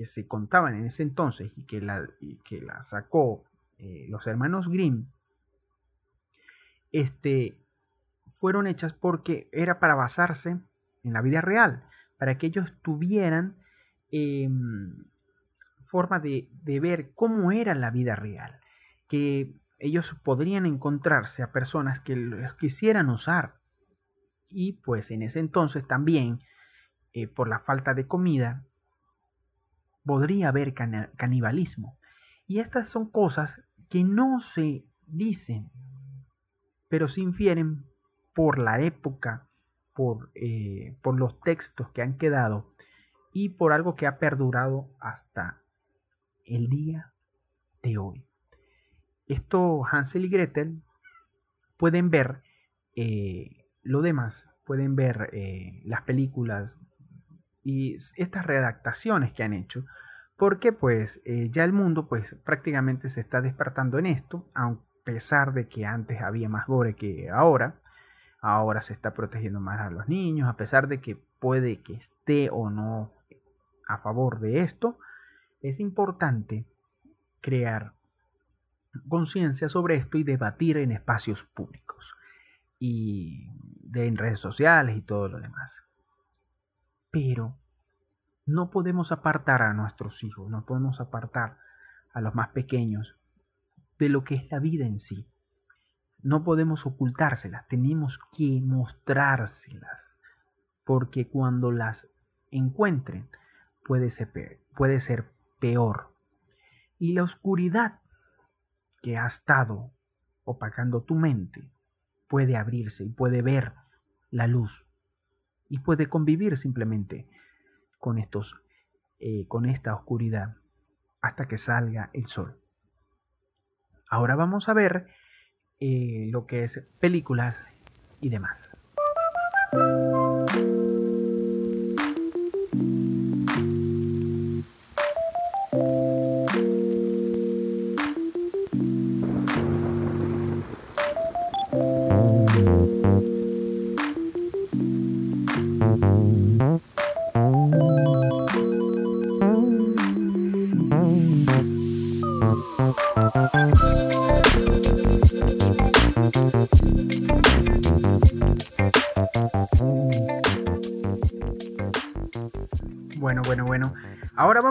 S1: que, se contaban en ese entonces y que la, que la sacó eh, los hermanos Grimm, este, fueron hechas porque era para basarse en la vida real, para que ellos tuvieran em, forma de, de, ver cómo era la vida real, que ellos podrían encontrarse a personas que los quisieran usar. Y pues en ese entonces también, eh, por la falta de comida, podría haber canibalismo. Y estas son cosas que no se dicen, pero se infieren por la época, por, eh, por los textos que han quedado y por algo que ha perdurado hasta el día de hoy. Esto Hansel y Gretel pueden ver eh, lo demás, pueden ver eh, las películas y estas redactaciones que han hecho, porque pues ya el mundo pues prácticamente se está despertando en esto, a pesar de que antes había más gore que ahora, ahora se está protegiendo más a los niños, a pesar de que puede que esté o no a favor de esto, es importante crear conciencia sobre esto y debatir en espacios públicos y en redes sociales y todo lo demás. Pero no podemos apartar a nuestros hijos, no podemos apartar a los más pequeños de lo que es la vida en sí. No podemos ocultárselas, tenemos que mostrárselas, porque cuando las encuentren puede ser, puede ser peor. Y la oscuridad que ha estado opacando tu mente puede abrirse y puede ver la luz y puede convivir simplemente con estos eh, con esta oscuridad hasta que salga el sol. Ahora vamos a ver eh, lo que es películas y demás.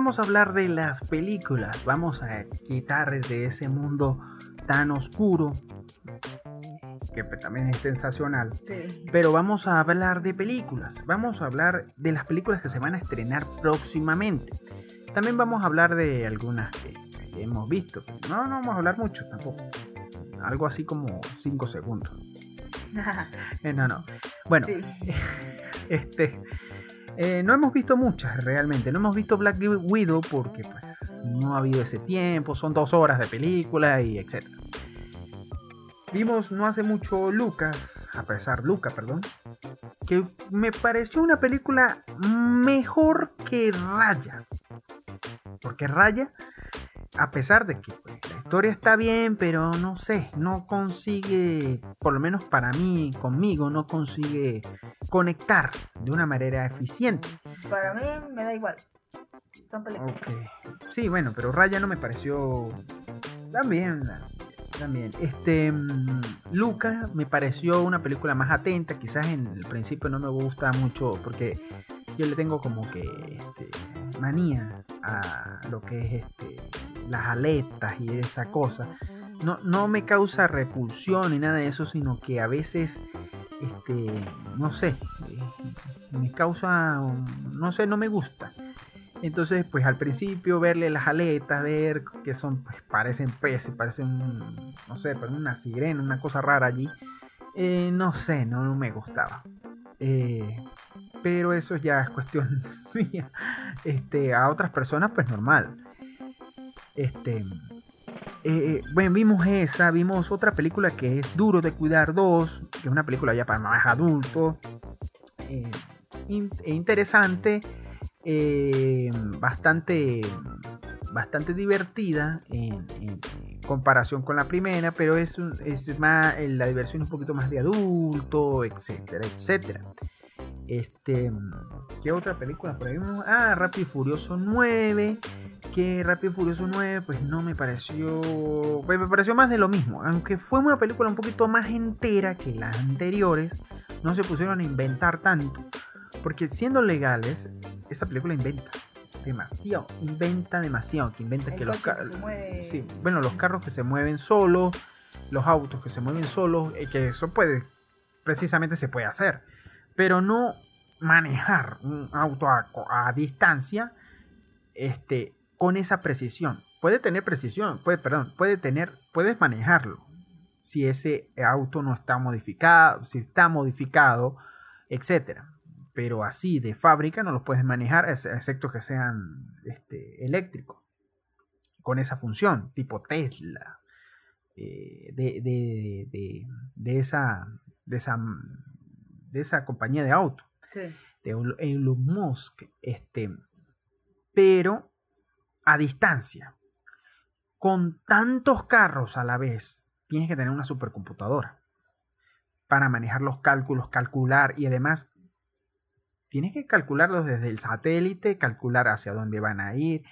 S1: Vamos a hablar de las películas. Vamos a quitar de ese mundo tan oscuro, que también es sensacional. Pero vamos a hablar de películas. Vamos a hablar de las películas que se van a estrenar próximamente. También vamos a hablar de algunas que, hemos visto. No, no vamos a hablar mucho tampoco. Algo así como 5 segundos. Eh, no, no. Bueno, este eh, no hemos visto muchas realmente. No hemos visto Black Widow porque pues, no ha habido ese tiempo. Son dos horas de película y etc. Vimos no hace mucho Lucas, a pesar Luca, perdón, que me pareció una película mejor que Raya. Porque Raya a pesar de que pues, la historia está bien, pero no sé, no consigue, por lo menos para mí, conmigo, no consigue conectar de una manera eficiente.
S2: Para mí me da igual.
S1: Okay. Sí, bueno, pero Raya no me pareció también también. Este mm, Luca me pareció una película más atenta, quizás en el principio no me gusta mucho porque yo le tengo como que este, manía a lo que es este, las aletas y esa cosa. No, no me causa repulsión ni nada de eso, sino que a veces, este, no sé, me causa, no sé, no me gusta. Entonces, pues al principio verle las aletas, ver que son, pues parecen peces, parecen, no sé, una sirena, una cosa rara allí. Eh, no sé, no, me gustaba. Eh, pero eso ya es cuestión mía. Este, a otras personas, pues normal. Este, eh, bueno, vimos esa, vimos otra película que es Duro de Cuidar 2, que es una película ya para más adultos. Eh, interesante, eh, bastante, bastante divertida en, comparación con la primera, pero es, es más, la diversión un poquito más de adulto, etcétera, etcétera. Este, ¿qué otra película por ahí? Ah, Rápido y Furioso 9. Que Rápido y Furioso 9, pues no me pareció. Pues me pareció más de lo mismo. Aunque fue una película un poquito más entera que las anteriores, no se pusieron a inventar tanto. Porque siendo legales, esa película inventa demasiado, inventa demasiado, que inventa que los carros, sí, bueno, los carros que se mueven solos, los autos que se mueven solos, eh, que eso puede, precisamente se puede hacer, pero no manejar un auto a, distancia, este, con esa precisión. Puede tener precisión, puede, perdón, puede tener, puedes manejarlo si ese auto no está modificado, si está modificado, etcétera pero así de fábrica no los puedes manejar, excepto que sean este, eléctricos, con esa función, tipo Tesla, eh, de, esa, de, esa, de esa compañía de auto, de Elon Musk, este, pero a distancia, con tantos carros a la vez, tienes que tener una supercomputadora para manejar los cálculos, calcular y además tienes que calcularlos desde el satélite, calcular hacia dónde van a ir.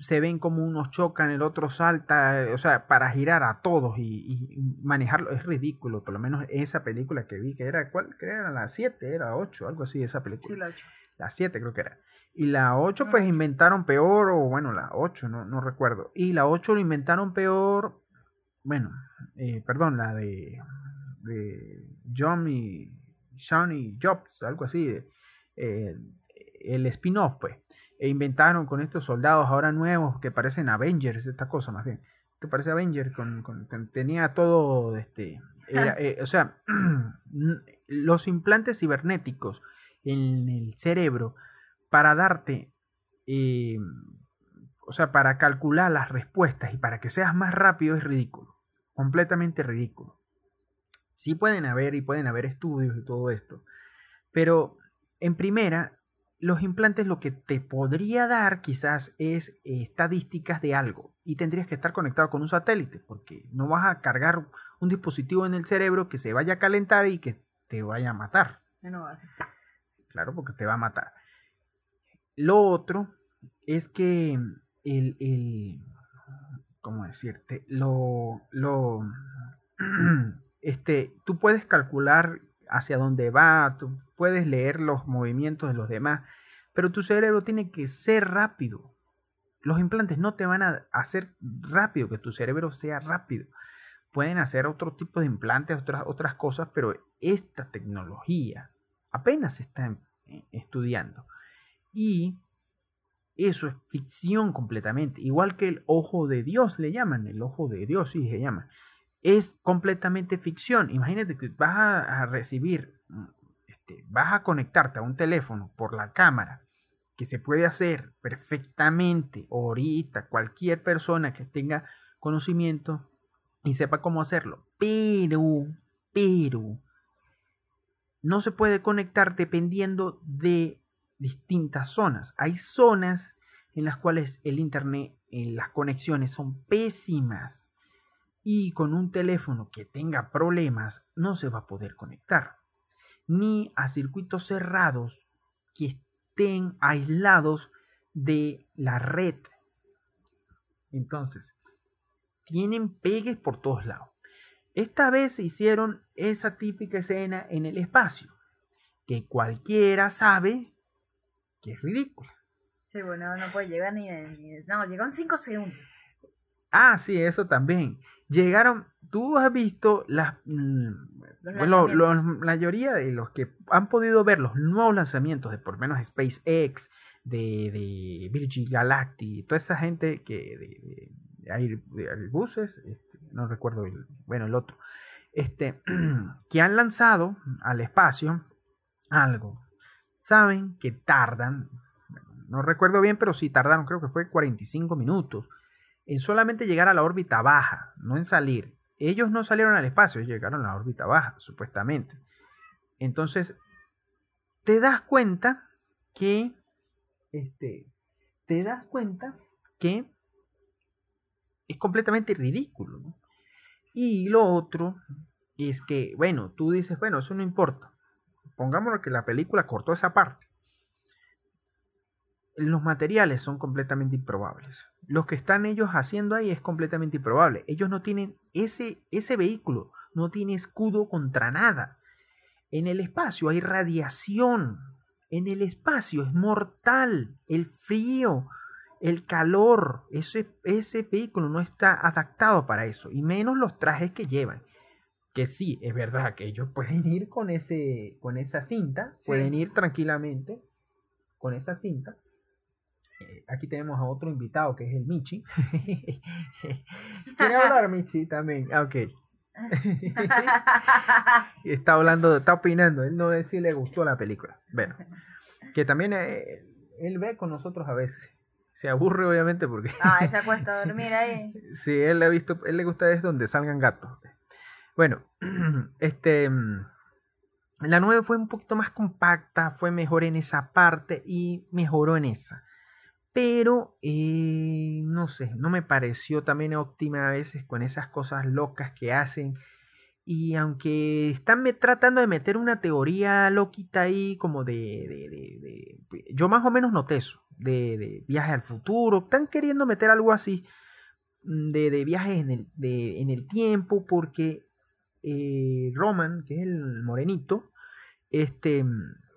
S1: Se ven como unos chocan, el otro salta, o sea, para girar a todos y, manejarlo es ridículo. Por lo menos esa película que vi, que era, ¿cuál? Que era la 7, era 8, algo así, esa película. la 7 creo que era. Y la 8 pues inventaron peor, o bueno, la 8, no, no recuerdo. Y la 8 lo inventaron peor, bueno, eh, perdón, la de, de John y Johnny Jobs, algo así. Eh, el spin-off, pues. E inventaron con estos soldados ahora nuevos que parecen Avengers, esta cosa más bien. Que parece Avengers, con, tenía todo, este, eh, o sea, los implantes cibernéticos en el cerebro para darte, eh, o sea, para calcular las respuestas y para que seas más rápido es ridículo, completamente ridículo. Sí pueden haber y pueden haber estudios y todo esto, pero en primera, los implantes lo que te podría dar quizás es eh, estadísticas de algo y tendrías que estar conectado con un satélite porque no vas a cargar un dispositivo en el cerebro que se vaya a calentar y que te vaya a matar.
S2: No,
S1: Claro, porque te va a matar. Lo otro es que el, el ¿cómo decirte? Lo, lo, este, tú puedes calcular hacia dónde va, tú puedes leer los movimientos de los demás, pero tu cerebro tiene que ser rápido. Los implantes no te van a hacer rápido, que tu cerebro sea rápido. Pueden hacer otro tipo de implantes, otras, otras cosas, pero esta tecnología apenas se está eh, estudiando. Y eso es ficción completamente. Igual que el ojo de Dios le llaman, el ojo de Dios sí se llama es completamente ficción. Imagínate que vas a, recibir, mm, este, vas a conectarte a un teléfono por la cámara, que se puede hacer perfectamente ahorita cualquier persona que tenga conocimiento y sepa cómo hacerlo. Pero, pero, no se puede conectar dependiendo de distintas zonas. Hay zonas en las cuales el internet, en las conexiones son pésimas y con un teléfono que tenga problemas no se va a poder conectar, ni a circuitos cerrados que estén aislados de la red. Entonces, tienen pegues por todos lados. Esta vez hicieron esa típica escena en el espacio, que cualquiera sabe que es ridícula.
S2: Sí, bueno, no puede llegar ni, no, llegó en 5 segundos.
S1: Ah, sí, eso también llegaron, tú has visto las, la mayoría de los que han podido ver los nuevos lanzamientos de por lo menos SpaceX, de, de Virgin Galactic, toda esa gente que de, de, Airbuses, este, no recuerdo, el, bueno, el otro, este, que han lanzado al espacio algo. Saben que tardan, no recuerdo bien, pero sí tardaron, creo que fue 45 minutos, en solamente llegar a la órbita baja, no en salir. Ellos no salieron al espacio, ellos llegaron a la órbita baja, supuestamente. Entonces, te das cuenta que, este, te das cuenta que es completamente ridículo. Y lo otro es que, bueno, tú dices, bueno, eso no importa. Pongámoslo que la película cortó esa parte. Los materiales son completamente improbables. Lo que están ellos haciendo ahí es completamente improbable. Ellos no tienen ese, ese vehículo, no tiene escudo contra nada. En el espacio hay radiación. En el espacio es mortal. El frío, el calor, ese, ese vehículo no está adaptado para eso. Y menos los trajes que llevan. Que sí, es verdad que ellos pueden ir con, ese, con esa cinta. Pueden ir tranquilamente con esa cinta. Eh, aquí tenemos a otro invitado que es el Michi. ¿Quiere hablar Michi también? Ah, ok. está hablando, está opinando. Él no es si le gustó la película. Bueno, que también eh, él ve con nosotros a veces. Se aburre obviamente porque...
S2: Ah, se acuesta a dormir ahí.
S1: sí, él ha visto, él le gusta es donde salgan gatos. Bueno, este... La 9 fue un poquito más compacta, fue mejor en esa parte y mejoró en esa. Pero, eh, no sé, no me pareció también óptima a veces con esas cosas locas que hacen. Y aunque están me, tratando de meter una teoría loquita ahí, como de, de, de, Yo más o menos noté eso, de, viaje al futuro. Están queriendo meter algo así, mm, de, viajes en el, en el tiempo, porque eh, Roman, que es el morenito, este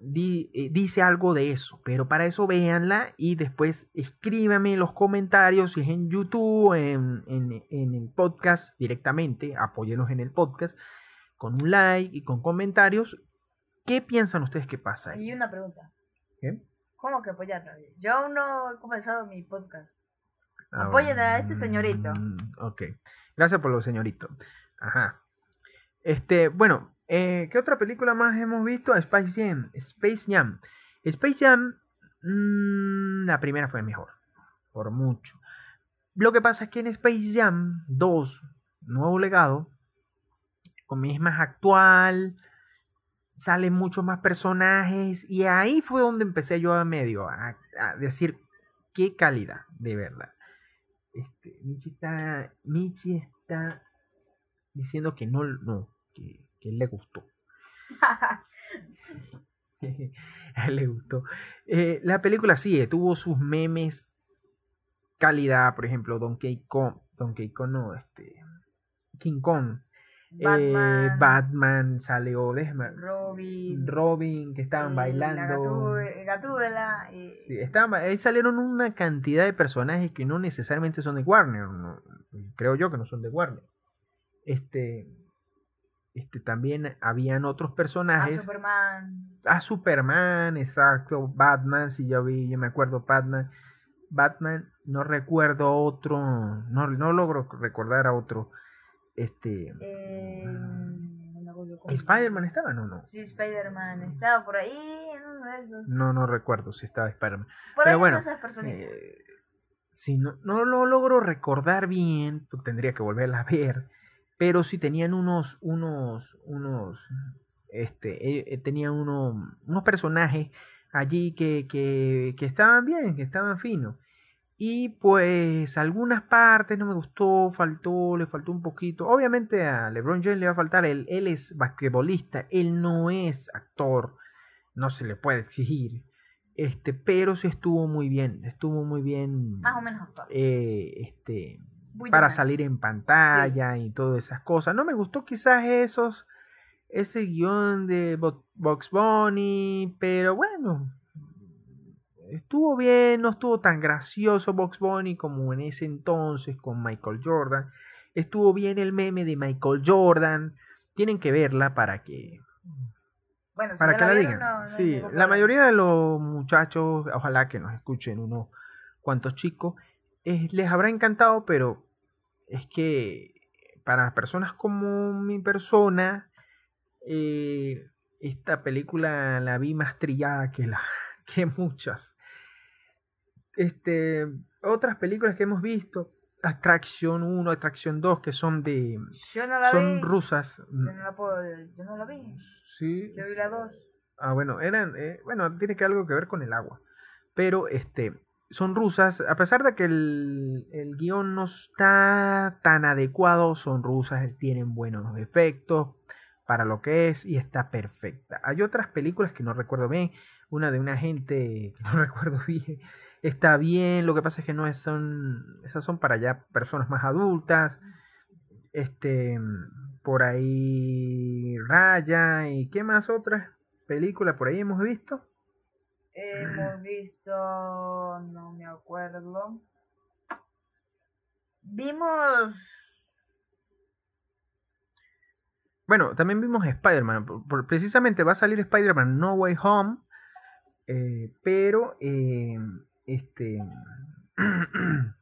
S1: eh, dice algo de eso, pero para eso véanla y después escríbanme en los comentarios, si es en YouTube, en, en, el podcast directamente, apóyenos en el podcast, con un like y con comentarios. ¿Qué piensan ustedes que pasa?
S2: Y una pregunta. ¿Cómo que apoyar? Yo aún no he comenzado mi podcast. Ah, Apoyen a este señorito.
S1: Mm, ok. Gracias por lo señorito. Ajá. Este, bueno, eh, ¿Qué otra película más hemos visto? Space Jam. Space Jam. Space Jam. Mm, la primera fue mejor. Por mucho. Lo que pasa es que en Space Jam 2, nuevo legado, con es más actual, salen muchos más personajes. Y ahí fue donde empecé yo a medio a, decir qué calidad, de verdad. Este, Michi está, Michi está diciendo que no, no, que que él le gustó. a él le gustó. Eh, la película sí, eh, tuvo sus memes, calidad, por ejemplo, Donkey Kong, Donkey Kong no, este, King Kong. Eh, Batman, Batman salió
S2: Robin,
S1: Robin que estaban bailando
S2: Gatúbela
S1: sí, estaban, ahí salieron una cantidad de personajes que no necesariamente son de Warner creo yo que no son de Warner este este, también habían otros personajes.
S2: A Superman.
S1: A Superman, exacto. Batman, si yo vi, yo me acuerdo Batman. Batman, no recuerdo otro, no, no logro recordar a otro. Este.
S2: Eh,
S1: ¿Spider-Man estaba? No, no.
S2: Sí, Spider-Man estaba por ahí.
S1: No, no recuerdo si estaba Spider-Man. Pero bueno, eh, si no, no lo logro recordar bien, pues tendría que volverla a ver pero sí tenían unos, unos, unos, este, eh, tenían uno, unos personajes allí que, que, que, estaban bien, que estaban finos. Y pues algunas partes no me gustó, faltó, le faltó un poquito. Obviamente a LeBron James le va a faltar, él, él es basquetbolista, él no es actor, no se le puede exigir. Este, pero sí estuvo muy bien, estuvo muy bien.
S2: Más o menos
S1: eh, este, para salir en pantalla y todas esas cosas. No me gustó quizás esos, ese guion de Box Bunny, pero bueno, estuvo bien, no estuvo tan gracioso Box Bunny como en ese entonces con Michael Jordan. Estuvo bien el meme de Michael Jordan. Tienen que verla para que
S2: bueno,
S1: para que la, digan. sí, la mayoría de los muchachos, ojalá que nos escuchen unos cuantos chicos, les habrá encantado, pero es que para personas como mi persona, eh, esta película la vi más trillada que, la, que muchas. Este, otras películas que hemos visto, Atracción 1, Atracción 2, que son de...
S2: Yo no la
S1: son
S2: vi.
S1: rusas.
S2: Yo no la puedo. Yo no la vi.
S1: Sí.
S2: Yo vi la 2.
S1: Ah, bueno, eran, eh, bueno, tiene que algo que ver con el agua. Pero, este, son rusas, a pesar de que el, el guion no está tan adecuado, son rusas, tienen buenos efectos para lo que es y está perfecta. Hay otras películas que no recuerdo bien, una de una gente que no recuerdo bien, está bien, lo que pasa es que no es, son, esas son para ya personas más adultas, este, por ahí Raya y qué más otras películas por ahí hemos visto.
S2: Hemos visto. No me acuerdo. Vimos.
S1: Bueno, también vimos Spider-Man. precisamente va a salir Spider-Man No Way Home. eh, pero eh, este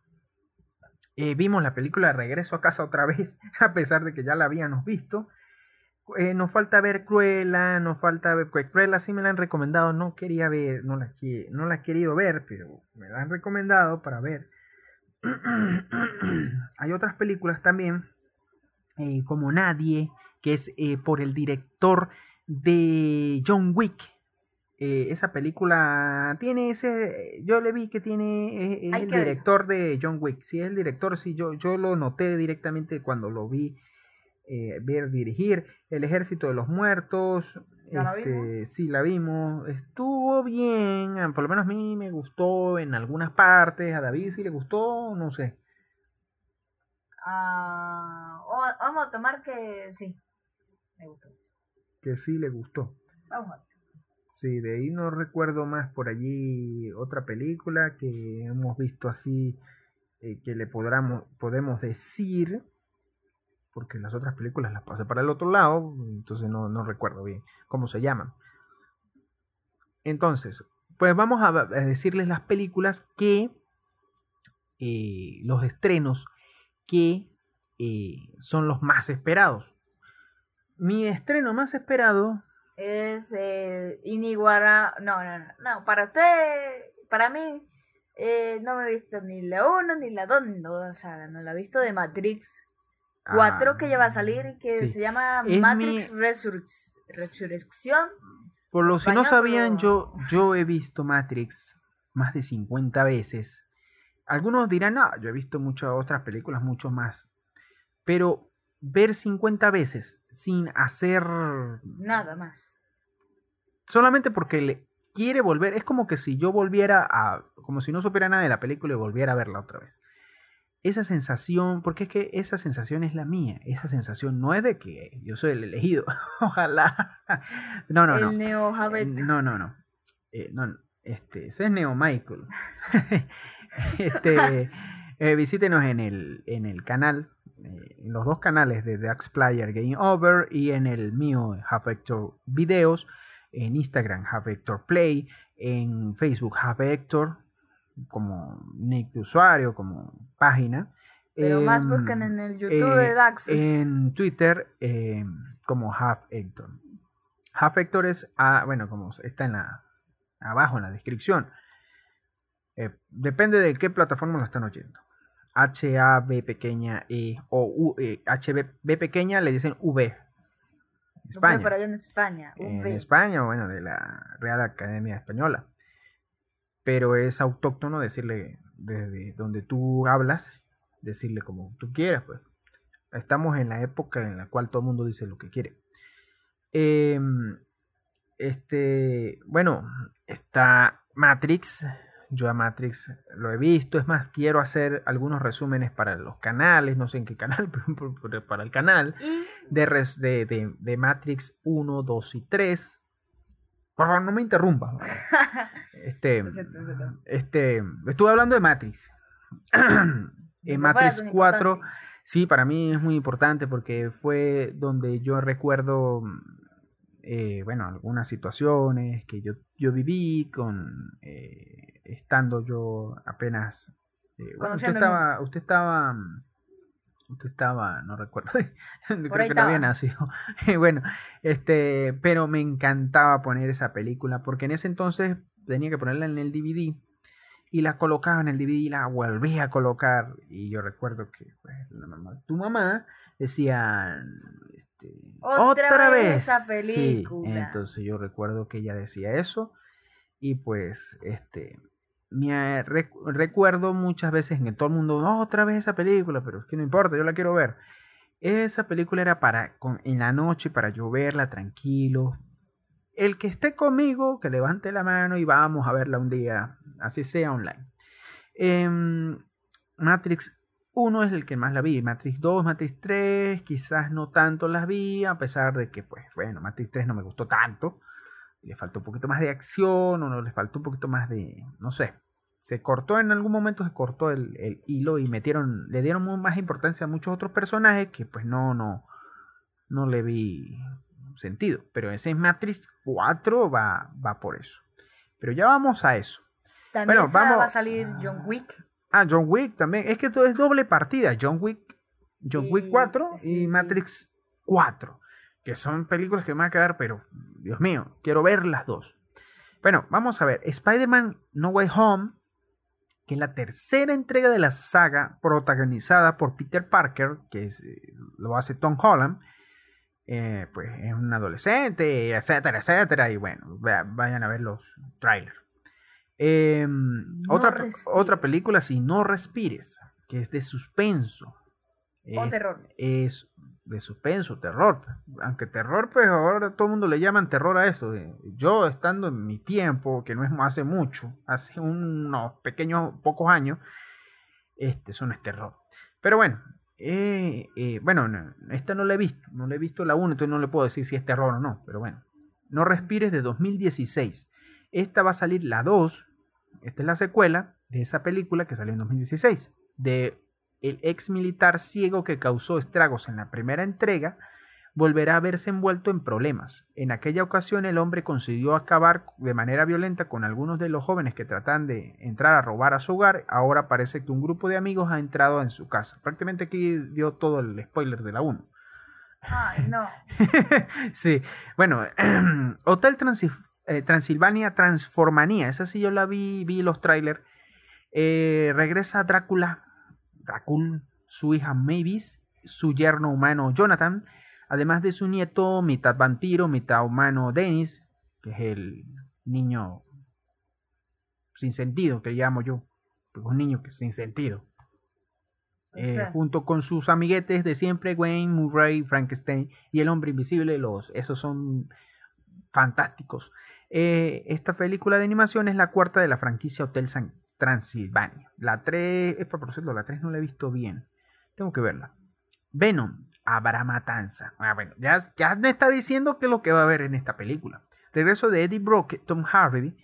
S1: eh, vimos la película Regreso a casa otra vez, a pesar de que ya la habíamos visto. Eh, nos falta ver Cruella, nos falta ver Cru- Cruella, sí me la han recomendado, no quería ver, no la, no la he querido ver, pero me la han recomendado para ver. Hay otras películas también, eh, como Nadie, que es eh, por el director de John Wick. Eh, esa película tiene ese, yo le vi que tiene, es, es
S2: Hay
S1: el director de John Wick, sí es el director, sí, yo, yo lo noté directamente cuando lo vi eh, ver dirigir El Ejército de los Muertos.
S2: ¿Ya la
S1: este, sí, la vimos. Estuvo bien. ah, Por lo menos a mí me gustó en algunas partes. A David sí le gustó, no sé.
S2: o- vamos a tomar que sí. Me gustó.
S1: Que sí le gustó.
S2: Vamos a ver.
S1: Sí, de ahí no recuerdo más por allí otra película que hemos visto así eh, que le podamos, podemos decir, porque las otras películas las pasé para el otro lado, entonces no, no recuerdo bien cómo se llaman. Entonces, pues vamos a, decirles las películas que, eh, los estrenos que eh, son los más esperados. Mi estreno más esperado
S2: Es eh. No, no, no, no. Para usted, para mí, eh, no me he visto ni la 1 ni la 2. No, o sea, no la he visto de Matrix 4
S1: Ah,
S2: que ya va a salir, que
S1: sí.
S2: se llama
S1: Es
S2: Matrix
S1: mi-
S2: Resurrec- Resurrección.
S1: Por los que no sabían,
S2: pero-
S1: yo, yo he visto Matrix más de 50 veces. Algunos dirán, no, yo he visto muchas otras películas, mucho más. Pero ver 50 veces sin hacer...
S2: Nada más.
S1: Solamente porque le quiere volver, es como que si yo volviera a... Como si no supiera nada de la película y volviera a verla otra vez. Esa sensación, porque es que esa sensación es la mía. Esa sensación no es de que yo soy el elegido. Ojalá. No, no, no.
S2: El Neo Habet.
S1: No, no, no. Eh, no, no. Este, ese es Neo Michael. este, eh, visítenos en el, en el canal, eh, en los dos canales de Dax Player Game Over y en el mío, Half Hector Videos, en Instagram, Half Hector Play, en Facebook, Half Hector, como nick de usuario, como página.
S2: Pero más
S1: Em,
S2: buscan en el YouTube de
S1: eh,
S2: Dax.
S1: En Twitter eh, como Half Hector. Half Hector es, ah, bueno, como está en la, abajo en la descripción. Eh, depende de qué plataforma lo están oyendo. H-A-B pequeña E o U, eh, H-B pequeña le dicen V. España.
S2: Allá en España.
S1: En. España, bueno, de la Real Academia Española. Pero es autóctono decirle desde donde tú hablas, decirle como tú quieras, pues. Estamos en la época en la cual todo el mundo dice lo que quiere. Em, este, bueno, está Matrix. Yo a Matrix lo he visto. Es más, quiero hacer algunos resúmenes para los canales. No sé en qué canal, pero para el canal de, res- de, de- de Matrix 1, 2 y 3. Por favor, no me interrumpa. Este, este, estuve hablando de Matrix.
S2: No
S1: Matrix
S2: fuera tan
S1: 4,
S2: importante.
S1: sí, para mí es muy importante porque fue donde yo recuerdo, eh, bueno, algunas situaciones que yo, yo viví con, eh, estando yo apenas... eh, usted estaba, usted estaba, Usted estaba, no recuerdo, creo que no había nacido. bueno, este, pero me encantaba poner esa película porque en ese entonces tenía que ponerla en el DVD y la colocaba en el DVD y la volvía a colocar. Y yo recuerdo que pues, la mamá, tu mamá decía, este,
S2: otra, vez esa película.
S1: entonces yo recuerdo que ella decía eso y pues este me recuerdo muchas veces en todo el mundo, otra vez esa película, pero es que no importa, yo la quiero ver. Esa película era para en la noche para yo verla tranquilo. El que esté conmigo, que levante la mano y vamos a verla un día, así sea online. Em, Matrix 1 es el que más la vi. Matrix 2, Matrix 3, quizás no tanto las vi, a pesar de que, pues, bueno, Matrix 3 no me gustó tanto. Le faltó un poquito más de acción, o no, le faltó un poquito más de, no sé. Se cortó en algún momento, se cortó el, hilo y metieron, le dieron más importancia a muchos otros personajes que, pues, no, no, no le vi sentido. Pero ese Matrix 4 va, va por eso. Pero ya vamos a eso.
S2: También bueno, vamos, va a salir John Wick.
S1: Ah, John Wick también. Es que todo es doble partida. John Wick, John Wick 4 y Matrix 4. Que son películas que me van a quedar, pero Dios mío, quiero ver las dos. Bueno, vamos a ver. Spider-Man No Way Home, que es la tercera entrega de la saga protagonizada por Peter Parker, que es, eh, lo hace Tom Holland. Eh, pues es un adolescente, etcétera, etcétera. Y bueno, vayan a ver los trailers. Em, otra, otra película, Si no respires, que es de suspenso.
S2: O terror.
S1: Es de suspenso, terror. Aunque terror, pues ahora todo el mundo le llaman terror a eso. Yo estando en mi tiempo, que no es hace mucho, hace unos pequeños, pocos años, este, eso no es terror. Pero bueno, eh, eh, bueno, esta no la he visto, no la he visto la 1, entonces no le puedo decir si es terror o no, pero bueno. No respires de 2016. Esta va a salir la 2, esta es la secuela de esa película que salió en 2016, de el ex militar ciego que causó estragos en la primera entrega, volverá a verse envuelto en problemas. En aquella ocasión el hombre consiguió acabar de manera violenta con algunos de los jóvenes que tratan de entrar a robar a su hogar. Ahora parece que un grupo de amigos ha entrado en su casa. Prácticamente aquí dio todo el spoiler de la 1.
S2: Ay, no.
S1: sí, bueno, Hotel eh, Transilvania Transformanía, esa sí yo la vi, vi los trailers. Eh, regresa Drácula, Drácula, su hija Mavis, su yerno humano Jonathan, además de su nieto mitad vampiro, mitad humano Dennis, que es el niño sin sentido que llamo yo, un niño que sin sentido. Eh, junto con sus amiguetes de siempre, Wayne, Murray, Frankenstein y el hombre invisible, los, esos son fantásticos. Eh, esta película de animación es la cuarta de la franquicia Hotel San Transilvania. La 3, es por cierto, la 3 no la he visto bien. Tengo que verla. Venom, habrá matanza. Ah, bueno, ya, ya me está diciendo que es lo que va a haber en esta película. Regreso de Eddie Brock, Tom Hardy,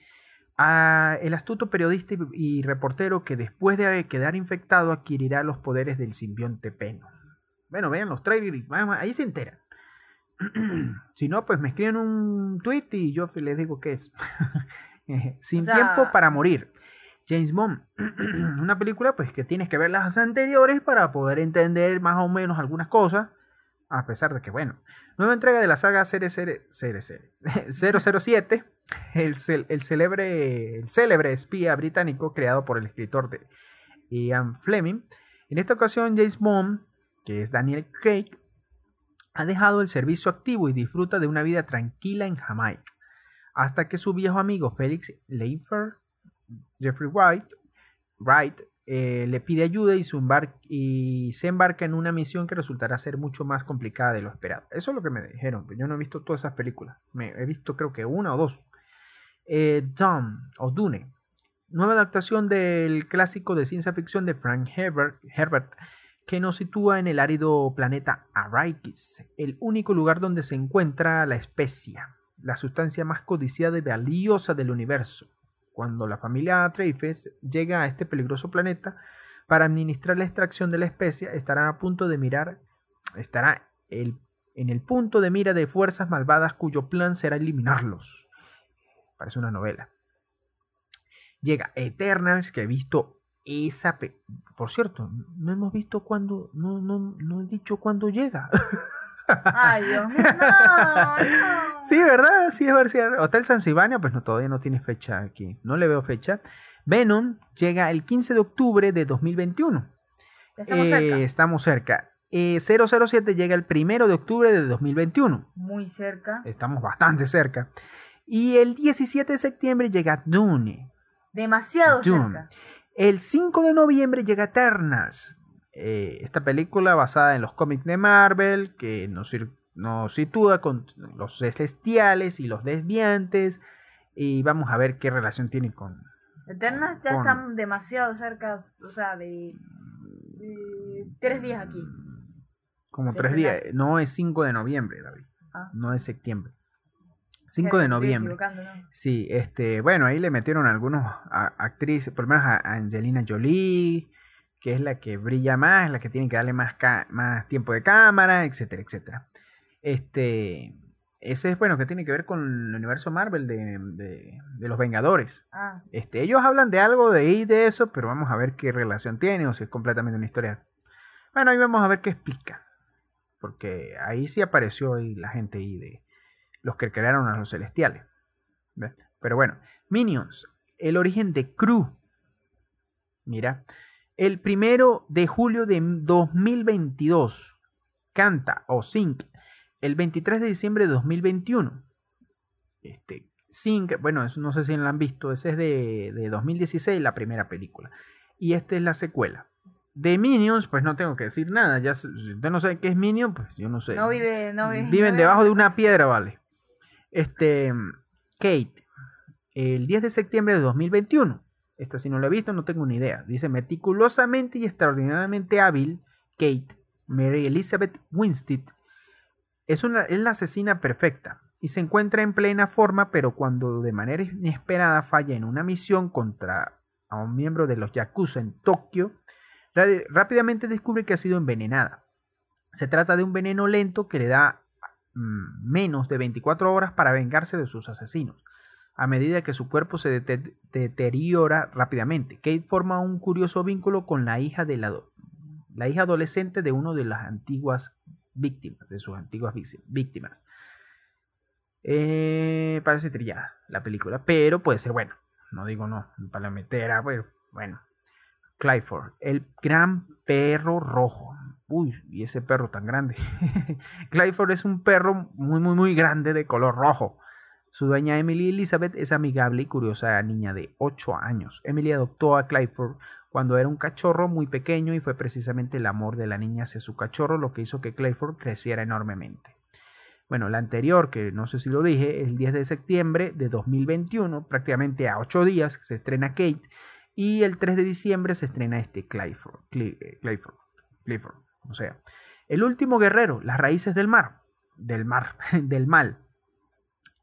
S1: a el astuto periodista y, reportero que después de quedar infectado adquirirá los poderes del simbionte Venom. Bueno, vean los trailers, ahí se enteran. si no, pues me escriben un tweet y yo les digo qué es. Sin tiempo para morir. James Bond, una película pues que tienes que ver las anteriores para poder entender más o menos algunas cosas, a pesar de que bueno, nueva entrega de la saga 007, el, el, el célebre espía británico creado por el escritor de Ian Fleming. En esta ocasión James Bond, que es Daniel Craig, ha dejado el servicio activo y disfruta de una vida tranquila en Jamaica, hasta que su viejo amigo Felix Leifer, Jeffrey Wright, eh, le pide ayuda y, se embarca en una misión que resultará ser mucho más complicada de lo esperado. Eso es lo que me dijeron, yo no he visto todas esas películas, me, he visto creo que una o dos. Eh, o Dune, nueva adaptación del clásico de ciencia ficción de Frank Herbert, Herbert que nos sitúa en el árido planeta Arrakis, el único lugar donde se encuentra la especia, la sustancia más codiciada y valiosa del universo. Cuando la familia Treifes llega a este peligroso planeta para administrar la extracción de la especia, estará a punto de mirar, estará el, en el punto de mira de fuerzas malvadas cuyo plan será eliminarlos. Parece una novela. Llega Eternals, que he visto esa... Por cierto, no hemos visto cuándo... No, no, no he dicho cuándo llega.
S2: Ay, Dios mío, no, no.
S1: Sí, ¿verdad? Sí, es verdad. Hotel San Silvania, pues no, todavía no tiene fecha aquí. No le veo fecha. Venom llega el 15 de octubre de 2021.
S2: Ya estamos cerca.
S1: Eh, estamos cerca. Eh, 007 llega el 1 de octubre de 2021.
S2: Muy cerca.
S1: Estamos bastante cerca. Y el 17 de septiembre llega Dune.
S2: Demasiado
S1: Dune.
S2: cerca.
S1: El 5 de noviembre llega Eternals. Eh, esta película basada en los cómics de Marvel que nos, nos sitúa con los celestiales y los desviantes. Y vamos a ver qué relación tiene con...
S2: Eternas ya
S1: Con-
S2: están demasiado cerca, o sea, de, de tres días aquí.
S1: Como tres días. No es 5 de noviembre, David.
S2: Ah.
S1: No es septiembre. 5 de noviembre. Sí, este, bueno, ahí le metieron algunos a- actrices, por lo menos a Angelina Jolie, que es la que brilla más, la que tiene que darle más, más tiempo de cámara, etcétera, etcétera. Este, ese es bueno que tiene que ver con el universo Marvel de, de- de los Vengadores.
S2: Ah,
S1: Este, ellos hablan de algo de ahí de eso, pero vamos a ver qué relación tiene o si es completamente una historia. Bueno, ahí vamos a ver qué explica. Porque ahí sí apareció ahí la gente ahí de los que crearon a los celestiales. ¿Ves? Pero bueno, Minions, el origen de Crew. Mira, el primero de julio de 2022 canta o Sync el 23 de diciembre de 2021. Este, bueno, no sé si la han visto, ese es de, de 2016, la primera película. Y esta es la secuela. De Minions, pues no tengo que decir nada. Ya, si usted no sabe qué es Minion, pues yo no sé.
S2: no vive, no vive.
S1: Viven
S2: no
S1: debajo
S2: vive-
S1: de una piedra, vale. Este, Kate, el 10 de septiembre de 2021. Esta si no la he visto, no tengo ni idea. Dice meticulosamente y extraordinariamente hábil, Kate, Mary Elizabeth Winstead, es, una, es la asesina perfecta y se encuentra en plena forma, pero cuando de manera inesperada falla en una misión contra a un miembro de los Yakuza en Tokio, rápidamente descubre que ha sido envenenada. Se trata de un veneno lento que le da mm, menos de 24 horas para vengarse de sus asesinos, a medida que su cuerpo se dete- deteriora rápidamente. Kate forma un curioso vínculo con la hija, de la, la hija adolescente de una de las antiguas víctimas, de sus antiguas víc- víctimas. Eh, parece trillada la película, pero puede ser buena. No digo no, para meter a, bueno, bueno. Clifford, el gran perro rojo. Uy, y ese perro tan grande. Clifford es un perro muy, muy, muy grande de color rojo. Su dueña Emily Elizabeth es amigable y curiosa niña de 8 años. Emily adoptó a Clifford cuando era un cachorro muy pequeño y fue precisamente el amor de la niña hacia su cachorro lo que hizo que Clifford creciera enormemente. Bueno, la anterior, que no sé si lo dije, el 10 de septiembre de 2021, prácticamente a 8 días, se estrena Kate y el 3 de diciembre se estrena este Clifford. Cli- eh, Clifford, o sea, el último guerrero, las raíces del mar, del mar, del mal.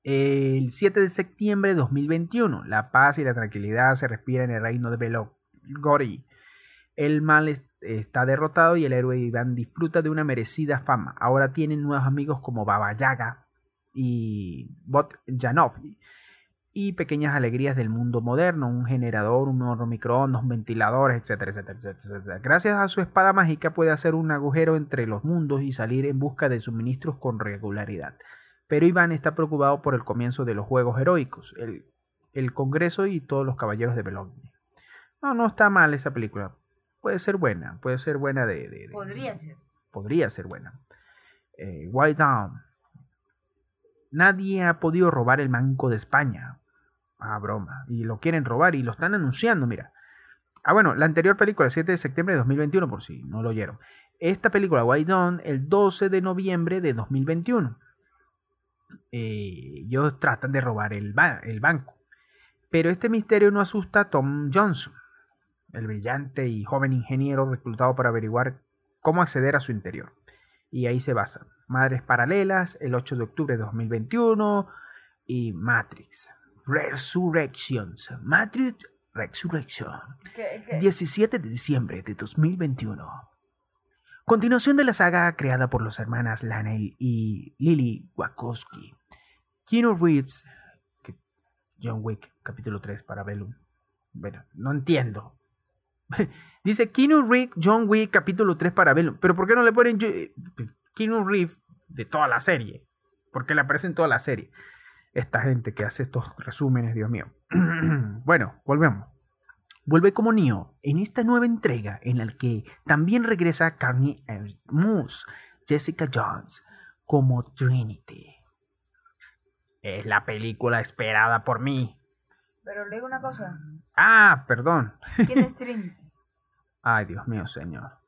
S1: El 7 de septiembre de 2021, la paz y la tranquilidad se respira en el reino de Belogori. El mal es- está derrotado y el héroe Iván disfruta de una merecida fama. Ahora tienen nuevos amigos como Baba Yaga y Bot Janov y pequeñas alegrías del mundo moderno, un generador, un horno microondas, un ventilador, etcétera, etcétera, etcétera, etcétera. Gracias a su espada mágica puede hacer un agujero entre los mundos y salir en busca de suministros con regularidad. Pero Iván está preocupado por el comienzo de los Juegos Heroicos, el, el Congreso y todos los caballeros de Belogni. No, no está mal esa película. Puede ser buena, puede ser buena de... de- de-
S2: Podría ser.
S1: podría ser buena. Eh, White Down. Nadie ha podido robar el Banco de España. Ah, broma. Y lo quieren robar y lo están anunciando, mira. Ah, bueno, la anterior película, el 7 de septiembre de 2021, por si no lo oyeron. Esta película, White Dawn, el 12 de noviembre de 2021. Eh, ellos tratan de robar el, ba- el banco. Pero este misterio no asusta a Tom Johnson, el brillante y joven ingeniero reclutado para averiguar cómo acceder a su interior. Y ahí se basa. Madres Paralelas, el 8 de octubre de 2021 y Matrix. Resurrections. Matrix Resurrection.
S2: ¿Qué- qué?
S1: 17 de diciembre de 2021. Continuación de la saga creada por los hermanas Lana y Lily Wachowski. Keanu Reeves. John Wick, capítulo 3 para Bellum. Bueno, no entiendo. Dice Keanu Reeves, John Wick, capítulo 3 para verlo. Pero ¿por qué no le ponen Keanu Reeves de toda la serie? Porque le aparece en toda la serie. Esta gente que hace estos resúmenes, Dios mío. bueno, volvemos. Vuelve como Neo en esta nueva entrega en la que también regresa Carney Moose, Jessica Jones, como Trinity. Es la película esperada por mí.
S2: Pero le digo una cosa.
S1: Ah, perdón.
S2: ¿Quién es Trinity?
S1: Ay, Dios mío, señor.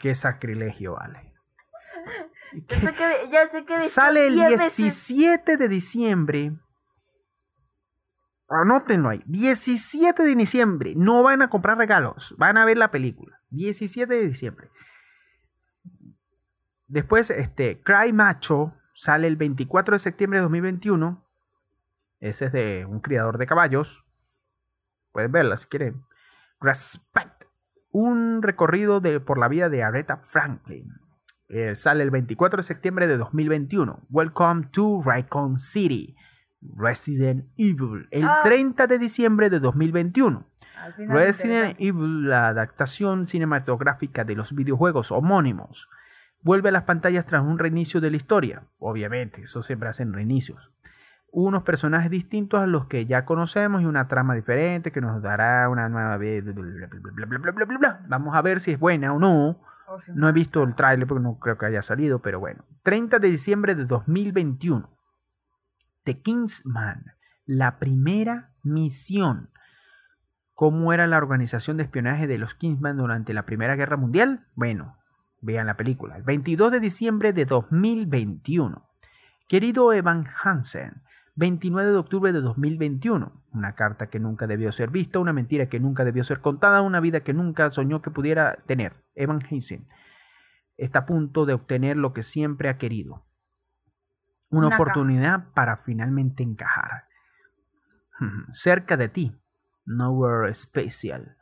S1: Qué sacrilegio, vale.
S2: Ya sé que, sé que
S1: Sale el 17 de diciembre. Anótenlo ahí. 17 de diciembre. No van a comprar regalos. Van a ver la película. 17 de diciembre. Después, este, Cry Macho sale el 24 de septiembre de 2021. Ese es de un criador de caballos. Pueden verla si quieren. Respect. Un recorrido de, por la vida de Aretha Franklin. Eh, sale el 24 de septiembre de 2021. Welcome to Raycon City. Resident Evil. El 30 ah. de diciembre de 2021. Resident Evil, la adaptación cinematográfica de los videojuegos homónimos, vuelve a las pantallas tras un reinicio de la historia. Obviamente, eso siempre hacen reinicios. Unos personajes distintos a los que ya conocemos y una trama diferente que nos dará una nueva... Vamos a ver si es buena o no. No he visto el tráiler porque no creo que haya salido, pero bueno. 30 de diciembre de 2021. The Kingsman. La primera misión. ¿Cómo era la organización de espionaje de los Kingsman durante la Primera Guerra Mundial? Bueno, vean la película. El 22 de diciembre de 2021. Querido Evan Hansen, 29 de octubre de 2021. Una carta que nunca debió ser vista, una mentira que nunca debió ser contada, una vida que nunca soñó que pudiera tener. Evan Hansen está a punto de obtener lo que siempre ha querido. Una, oportunidad para finalmente encajar. Cerca de ti. Nowhere Special.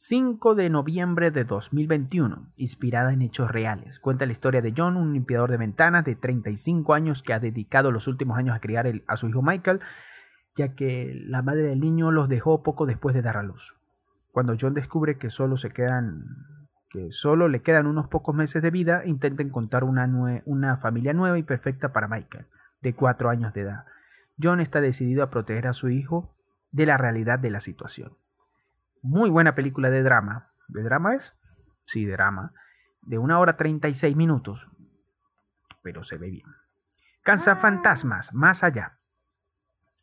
S1: 5 de noviembre de 2021, inspirada en hechos reales. Cuenta la historia de John, un limpiador de ventanas de 35 años que ha dedicado los últimos años a criar a su hijo Michael, ya que la madre del niño los dejó poco después de dar a luz. Cuando John descubre que solo se quedan que solo le quedan unos pocos meses de vida, intenta encontrar una, una familia nueva y perfecta para Michael, de 4 años de edad. John está decidido a proteger a su hijo de la realidad de la situación. Muy buena película de drama. ¿De drama es? Sí, de drama. De una hora 36 minutos. Pero se ve bien. Cansa ah. Fantasmas, más allá.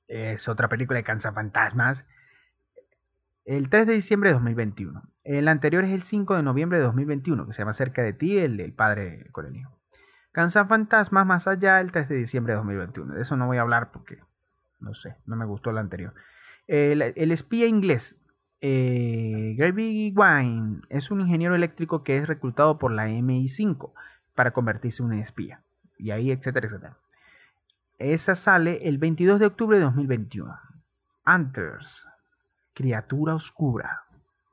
S1: Es otra película de Fantasmas. El 3 de diciembre de 2021. El anterior es el 5 de noviembre de 2021, que se llama Cerca de ti, el, el padre con el hijo. Cansa Fantasmas, más allá, el 3 de diciembre de 2021. De eso no voy a hablar porque, no sé, no me gustó el anterior. El, espía inglés, eh, Gary Wine es un ingeniero eléctrico que es reclutado por la MI5 para convertirse en un espía. Y ahí, etcétera, etcétera. Esa sale el 22 de octubre de 2021. Hunters, criatura oscura.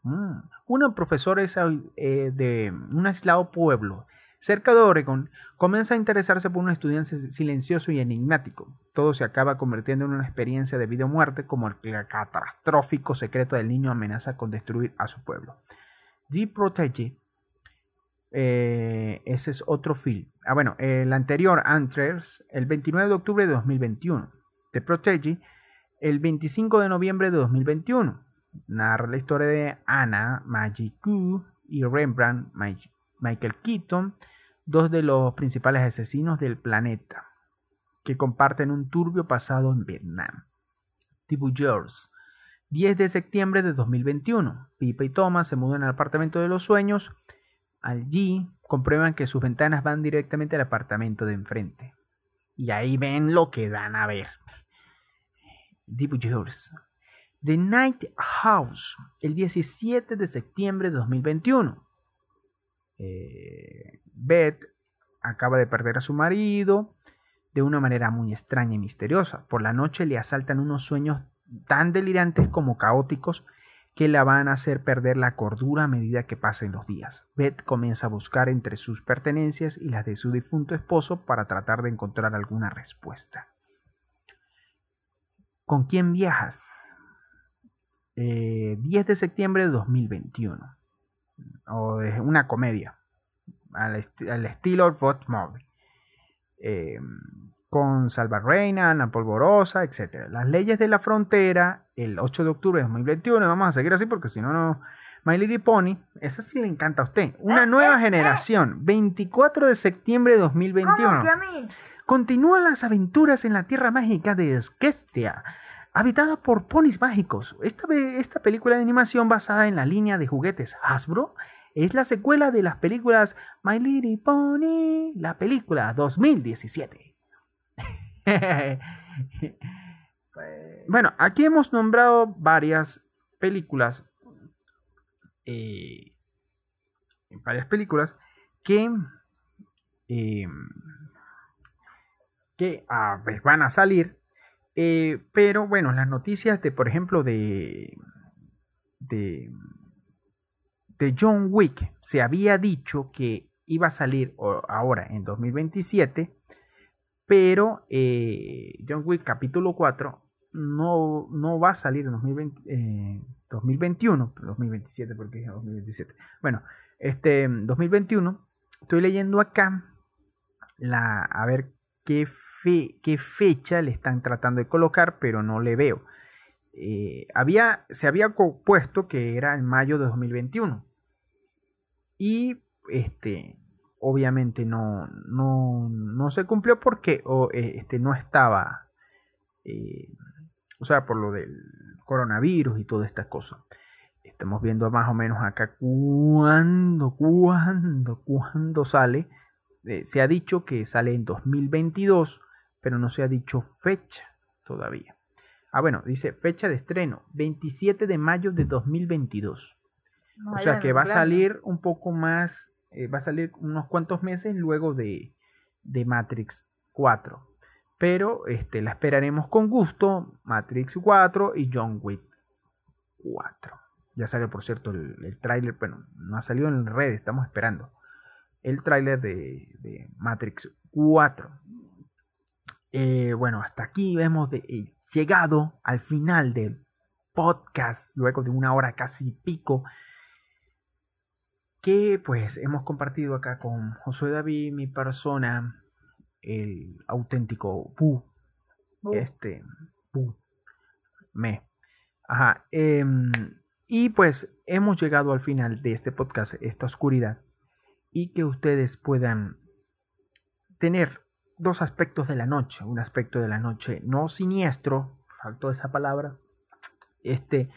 S1: Mm. Una profesora eh, de un aislado pueblo Cerca de Oregon, comienza a interesarse por un estudiante silencioso y enigmático. Todo se acaba convirtiendo en una experiencia de vida o muerte, como el catastrófico secreto del niño amenaza con destruir a su pueblo. The Protege, eh, ese es otro film. Ah, bueno, el anterior, Antlers, el 29 de octubre de 2021. The Protege, el 25 de noviembre de 2021. Narra la historia de Anna Magicu y Rembrandt Michael Keaton dos de los principales asesinos del planeta, que comparten un turbio pasado en Vietnam. Tibu George. 10 de septiembre de 2021. Pipa y Thomas se mudan al apartamento de los sueños. Allí comprueban que sus ventanas van directamente al apartamento de enfrente. Y ahí ven lo que dan a ver. Tibu George. The Night House, el 17 de septiembre de 2021. Eh, Beth acaba de perder a su marido de una manera muy extraña y misteriosa. Por la noche le asaltan unos sueños tan delirantes como caóticos que la van a hacer perder la cordura a medida que pasen los días. Beth comienza a buscar entre sus pertenencias y las de su difunto esposo para tratar de encontrar alguna respuesta. ¿Con quién viajas? 10 eh, de septiembre de 2021. o de una comedia al, estilo Fort eh, con Salva Reina, Ana Polvorosa, etc. Las leyes de la frontera, el 8 de octubre de 2021, vamos a seguir así porque si no, no... My Little Pony, esa sí le encanta a usted. Una nueva generación, 24 de septiembre de 2021. Continúan las aventuras en la tierra mágica de Esquestria, habitada por ponis mágicos. Esta, esta película de animación basada en la línea de juguetes Hasbro es la secuela de las películas My Little Pony, la película 2017. Pues bueno, aquí hemos nombrado varias películas, eh, varias películas que, eh, que van a salir eh, pero bueno, las noticias de, por ejemplo, de, de, de John Wick, se había dicho que iba a salir ahora en 2027, pero eh, John Wick capítulo 4 no, no va a salir en 2020, 2021, 2027, porque dije 2027. Bueno, este 2021, estoy leyendo acá la, a ver qué qué fecha le están tratando de colocar, pero no le veo. Eh, había, se había puesto que era en mayo de 2021. Y este, obviamente no, no, no se cumplió porque este, no estaba, eh, o sea, por lo del coronavirus y todas estas cosas. Estamos viendo más o menos acá cuándo, cuándo, cuándo sale. Se ha dicho que sale en 2022 pero no se ha dicho fecha todavía. Ah, bueno, dice fecha de estreno, 27 de mayo de 2022. o sea que va a salir un poco más, eh, va a salir unos cuantos meses luego de, de Matrix 4. Pero este, la esperaremos con gusto, Matrix 4 y John Wick 4. Ya salió, por cierto, el, el tráiler, bueno, no ha salido en red, estamos esperando. El tráiler de, de Matrix 4. Eh, bueno, hasta aquí hemos eh, llegado al final del podcast, luego de una hora casi pico, que pues hemos compartido acá con Josué David, mi persona, el auténtico Bu, este, Bu, me. Ajá, em, y pues hemos llegado al final de este podcast, esta oscuridad, y que ustedes puedan tener dos aspectos de la noche. Un aspecto de la noche no siniestro, faltó esa palabra, este,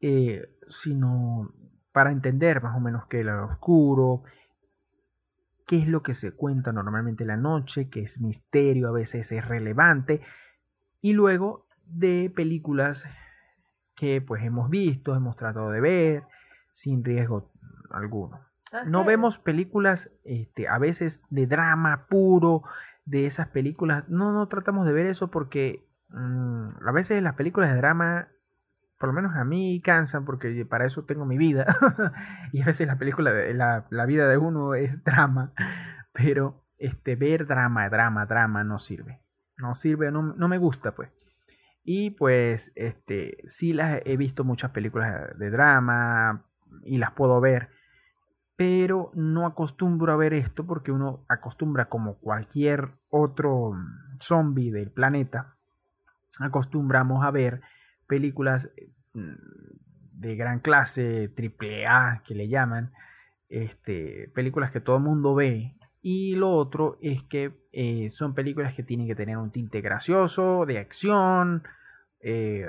S1: eh, sino para entender más o menos qué es lo oscuro, qué es lo que se cuenta normalmente la noche, que es misterio, a veces es relevante, y luego de películas que pues hemos visto, hemos tratado de ver, sin riesgo alguno. No vemos películas este, a veces de drama puro, de esas películas. No, no tratamos de ver eso porque mm, a veces las películas de drama, por lo menos a mí, cansan porque para eso tengo mi vida. y a veces la película, la, la vida de uno es drama. Pero este, ver drama, drama, drama no sirve. No sirve, no, no me gusta pues. Y pues, este, sí las he visto muchas películas de drama y las puedo ver pero no acostumbro a ver esto porque uno acostumbra como cualquier otro zombie del planeta, acostumbramos a ver películas mm, de gran clase, triple A que le llaman, este, películas que todo el mundo ve. Y lo otro es que eh, son películas que tienen que tener un tinte gracioso, de acción, eh,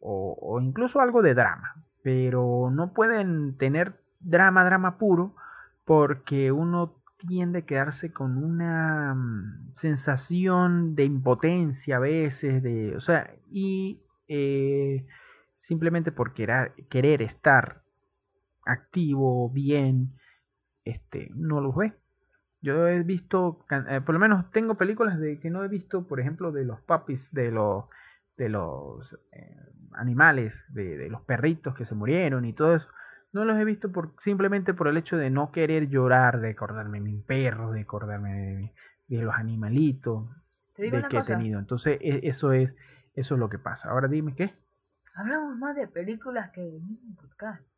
S1: o incluso algo de drama. Pero no pueden tener drama, drama puro, porque uno tiende a quedarse con una mm, sensación de impotencia a veces, de, o sea, y eh, simplemente por querer, querer estar activo, bien, este, no los ve. Yo he visto, eh, por lo menos tengo películas de que no he visto, por ejemplo, de los papis, de los, de los eh, animales, de, de, los perritos que se murieron y todo eso. No los he visto por, simplemente por el hecho de no querer llorar, de acordarme de mi perro, de acordarme de, los animalitos de que he tenido. Entonces, e, eso es, eso es lo que pasa. Ahora dime qué.
S2: Hablamos más de películas que de un podcast.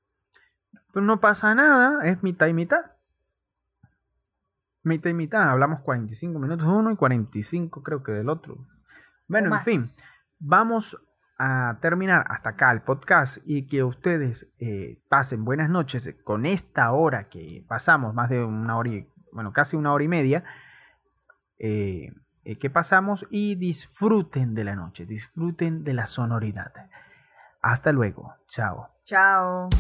S1: Pero no pasa nada, es mitad y mitad. Mitad y mitad, hablamos 45 minutos uno y 45 creo que del otro. Bueno, en fin, vamos a terminar hasta acá el podcast y que ustedes eh, pasen buenas noches con esta hora que pasamos, más de una hora y, bueno, casi una hora y media, eh, eh, que pasamos y disfruten de la noche, disfruten de la sonoridad. Hasta luego, chao.
S2: Chao.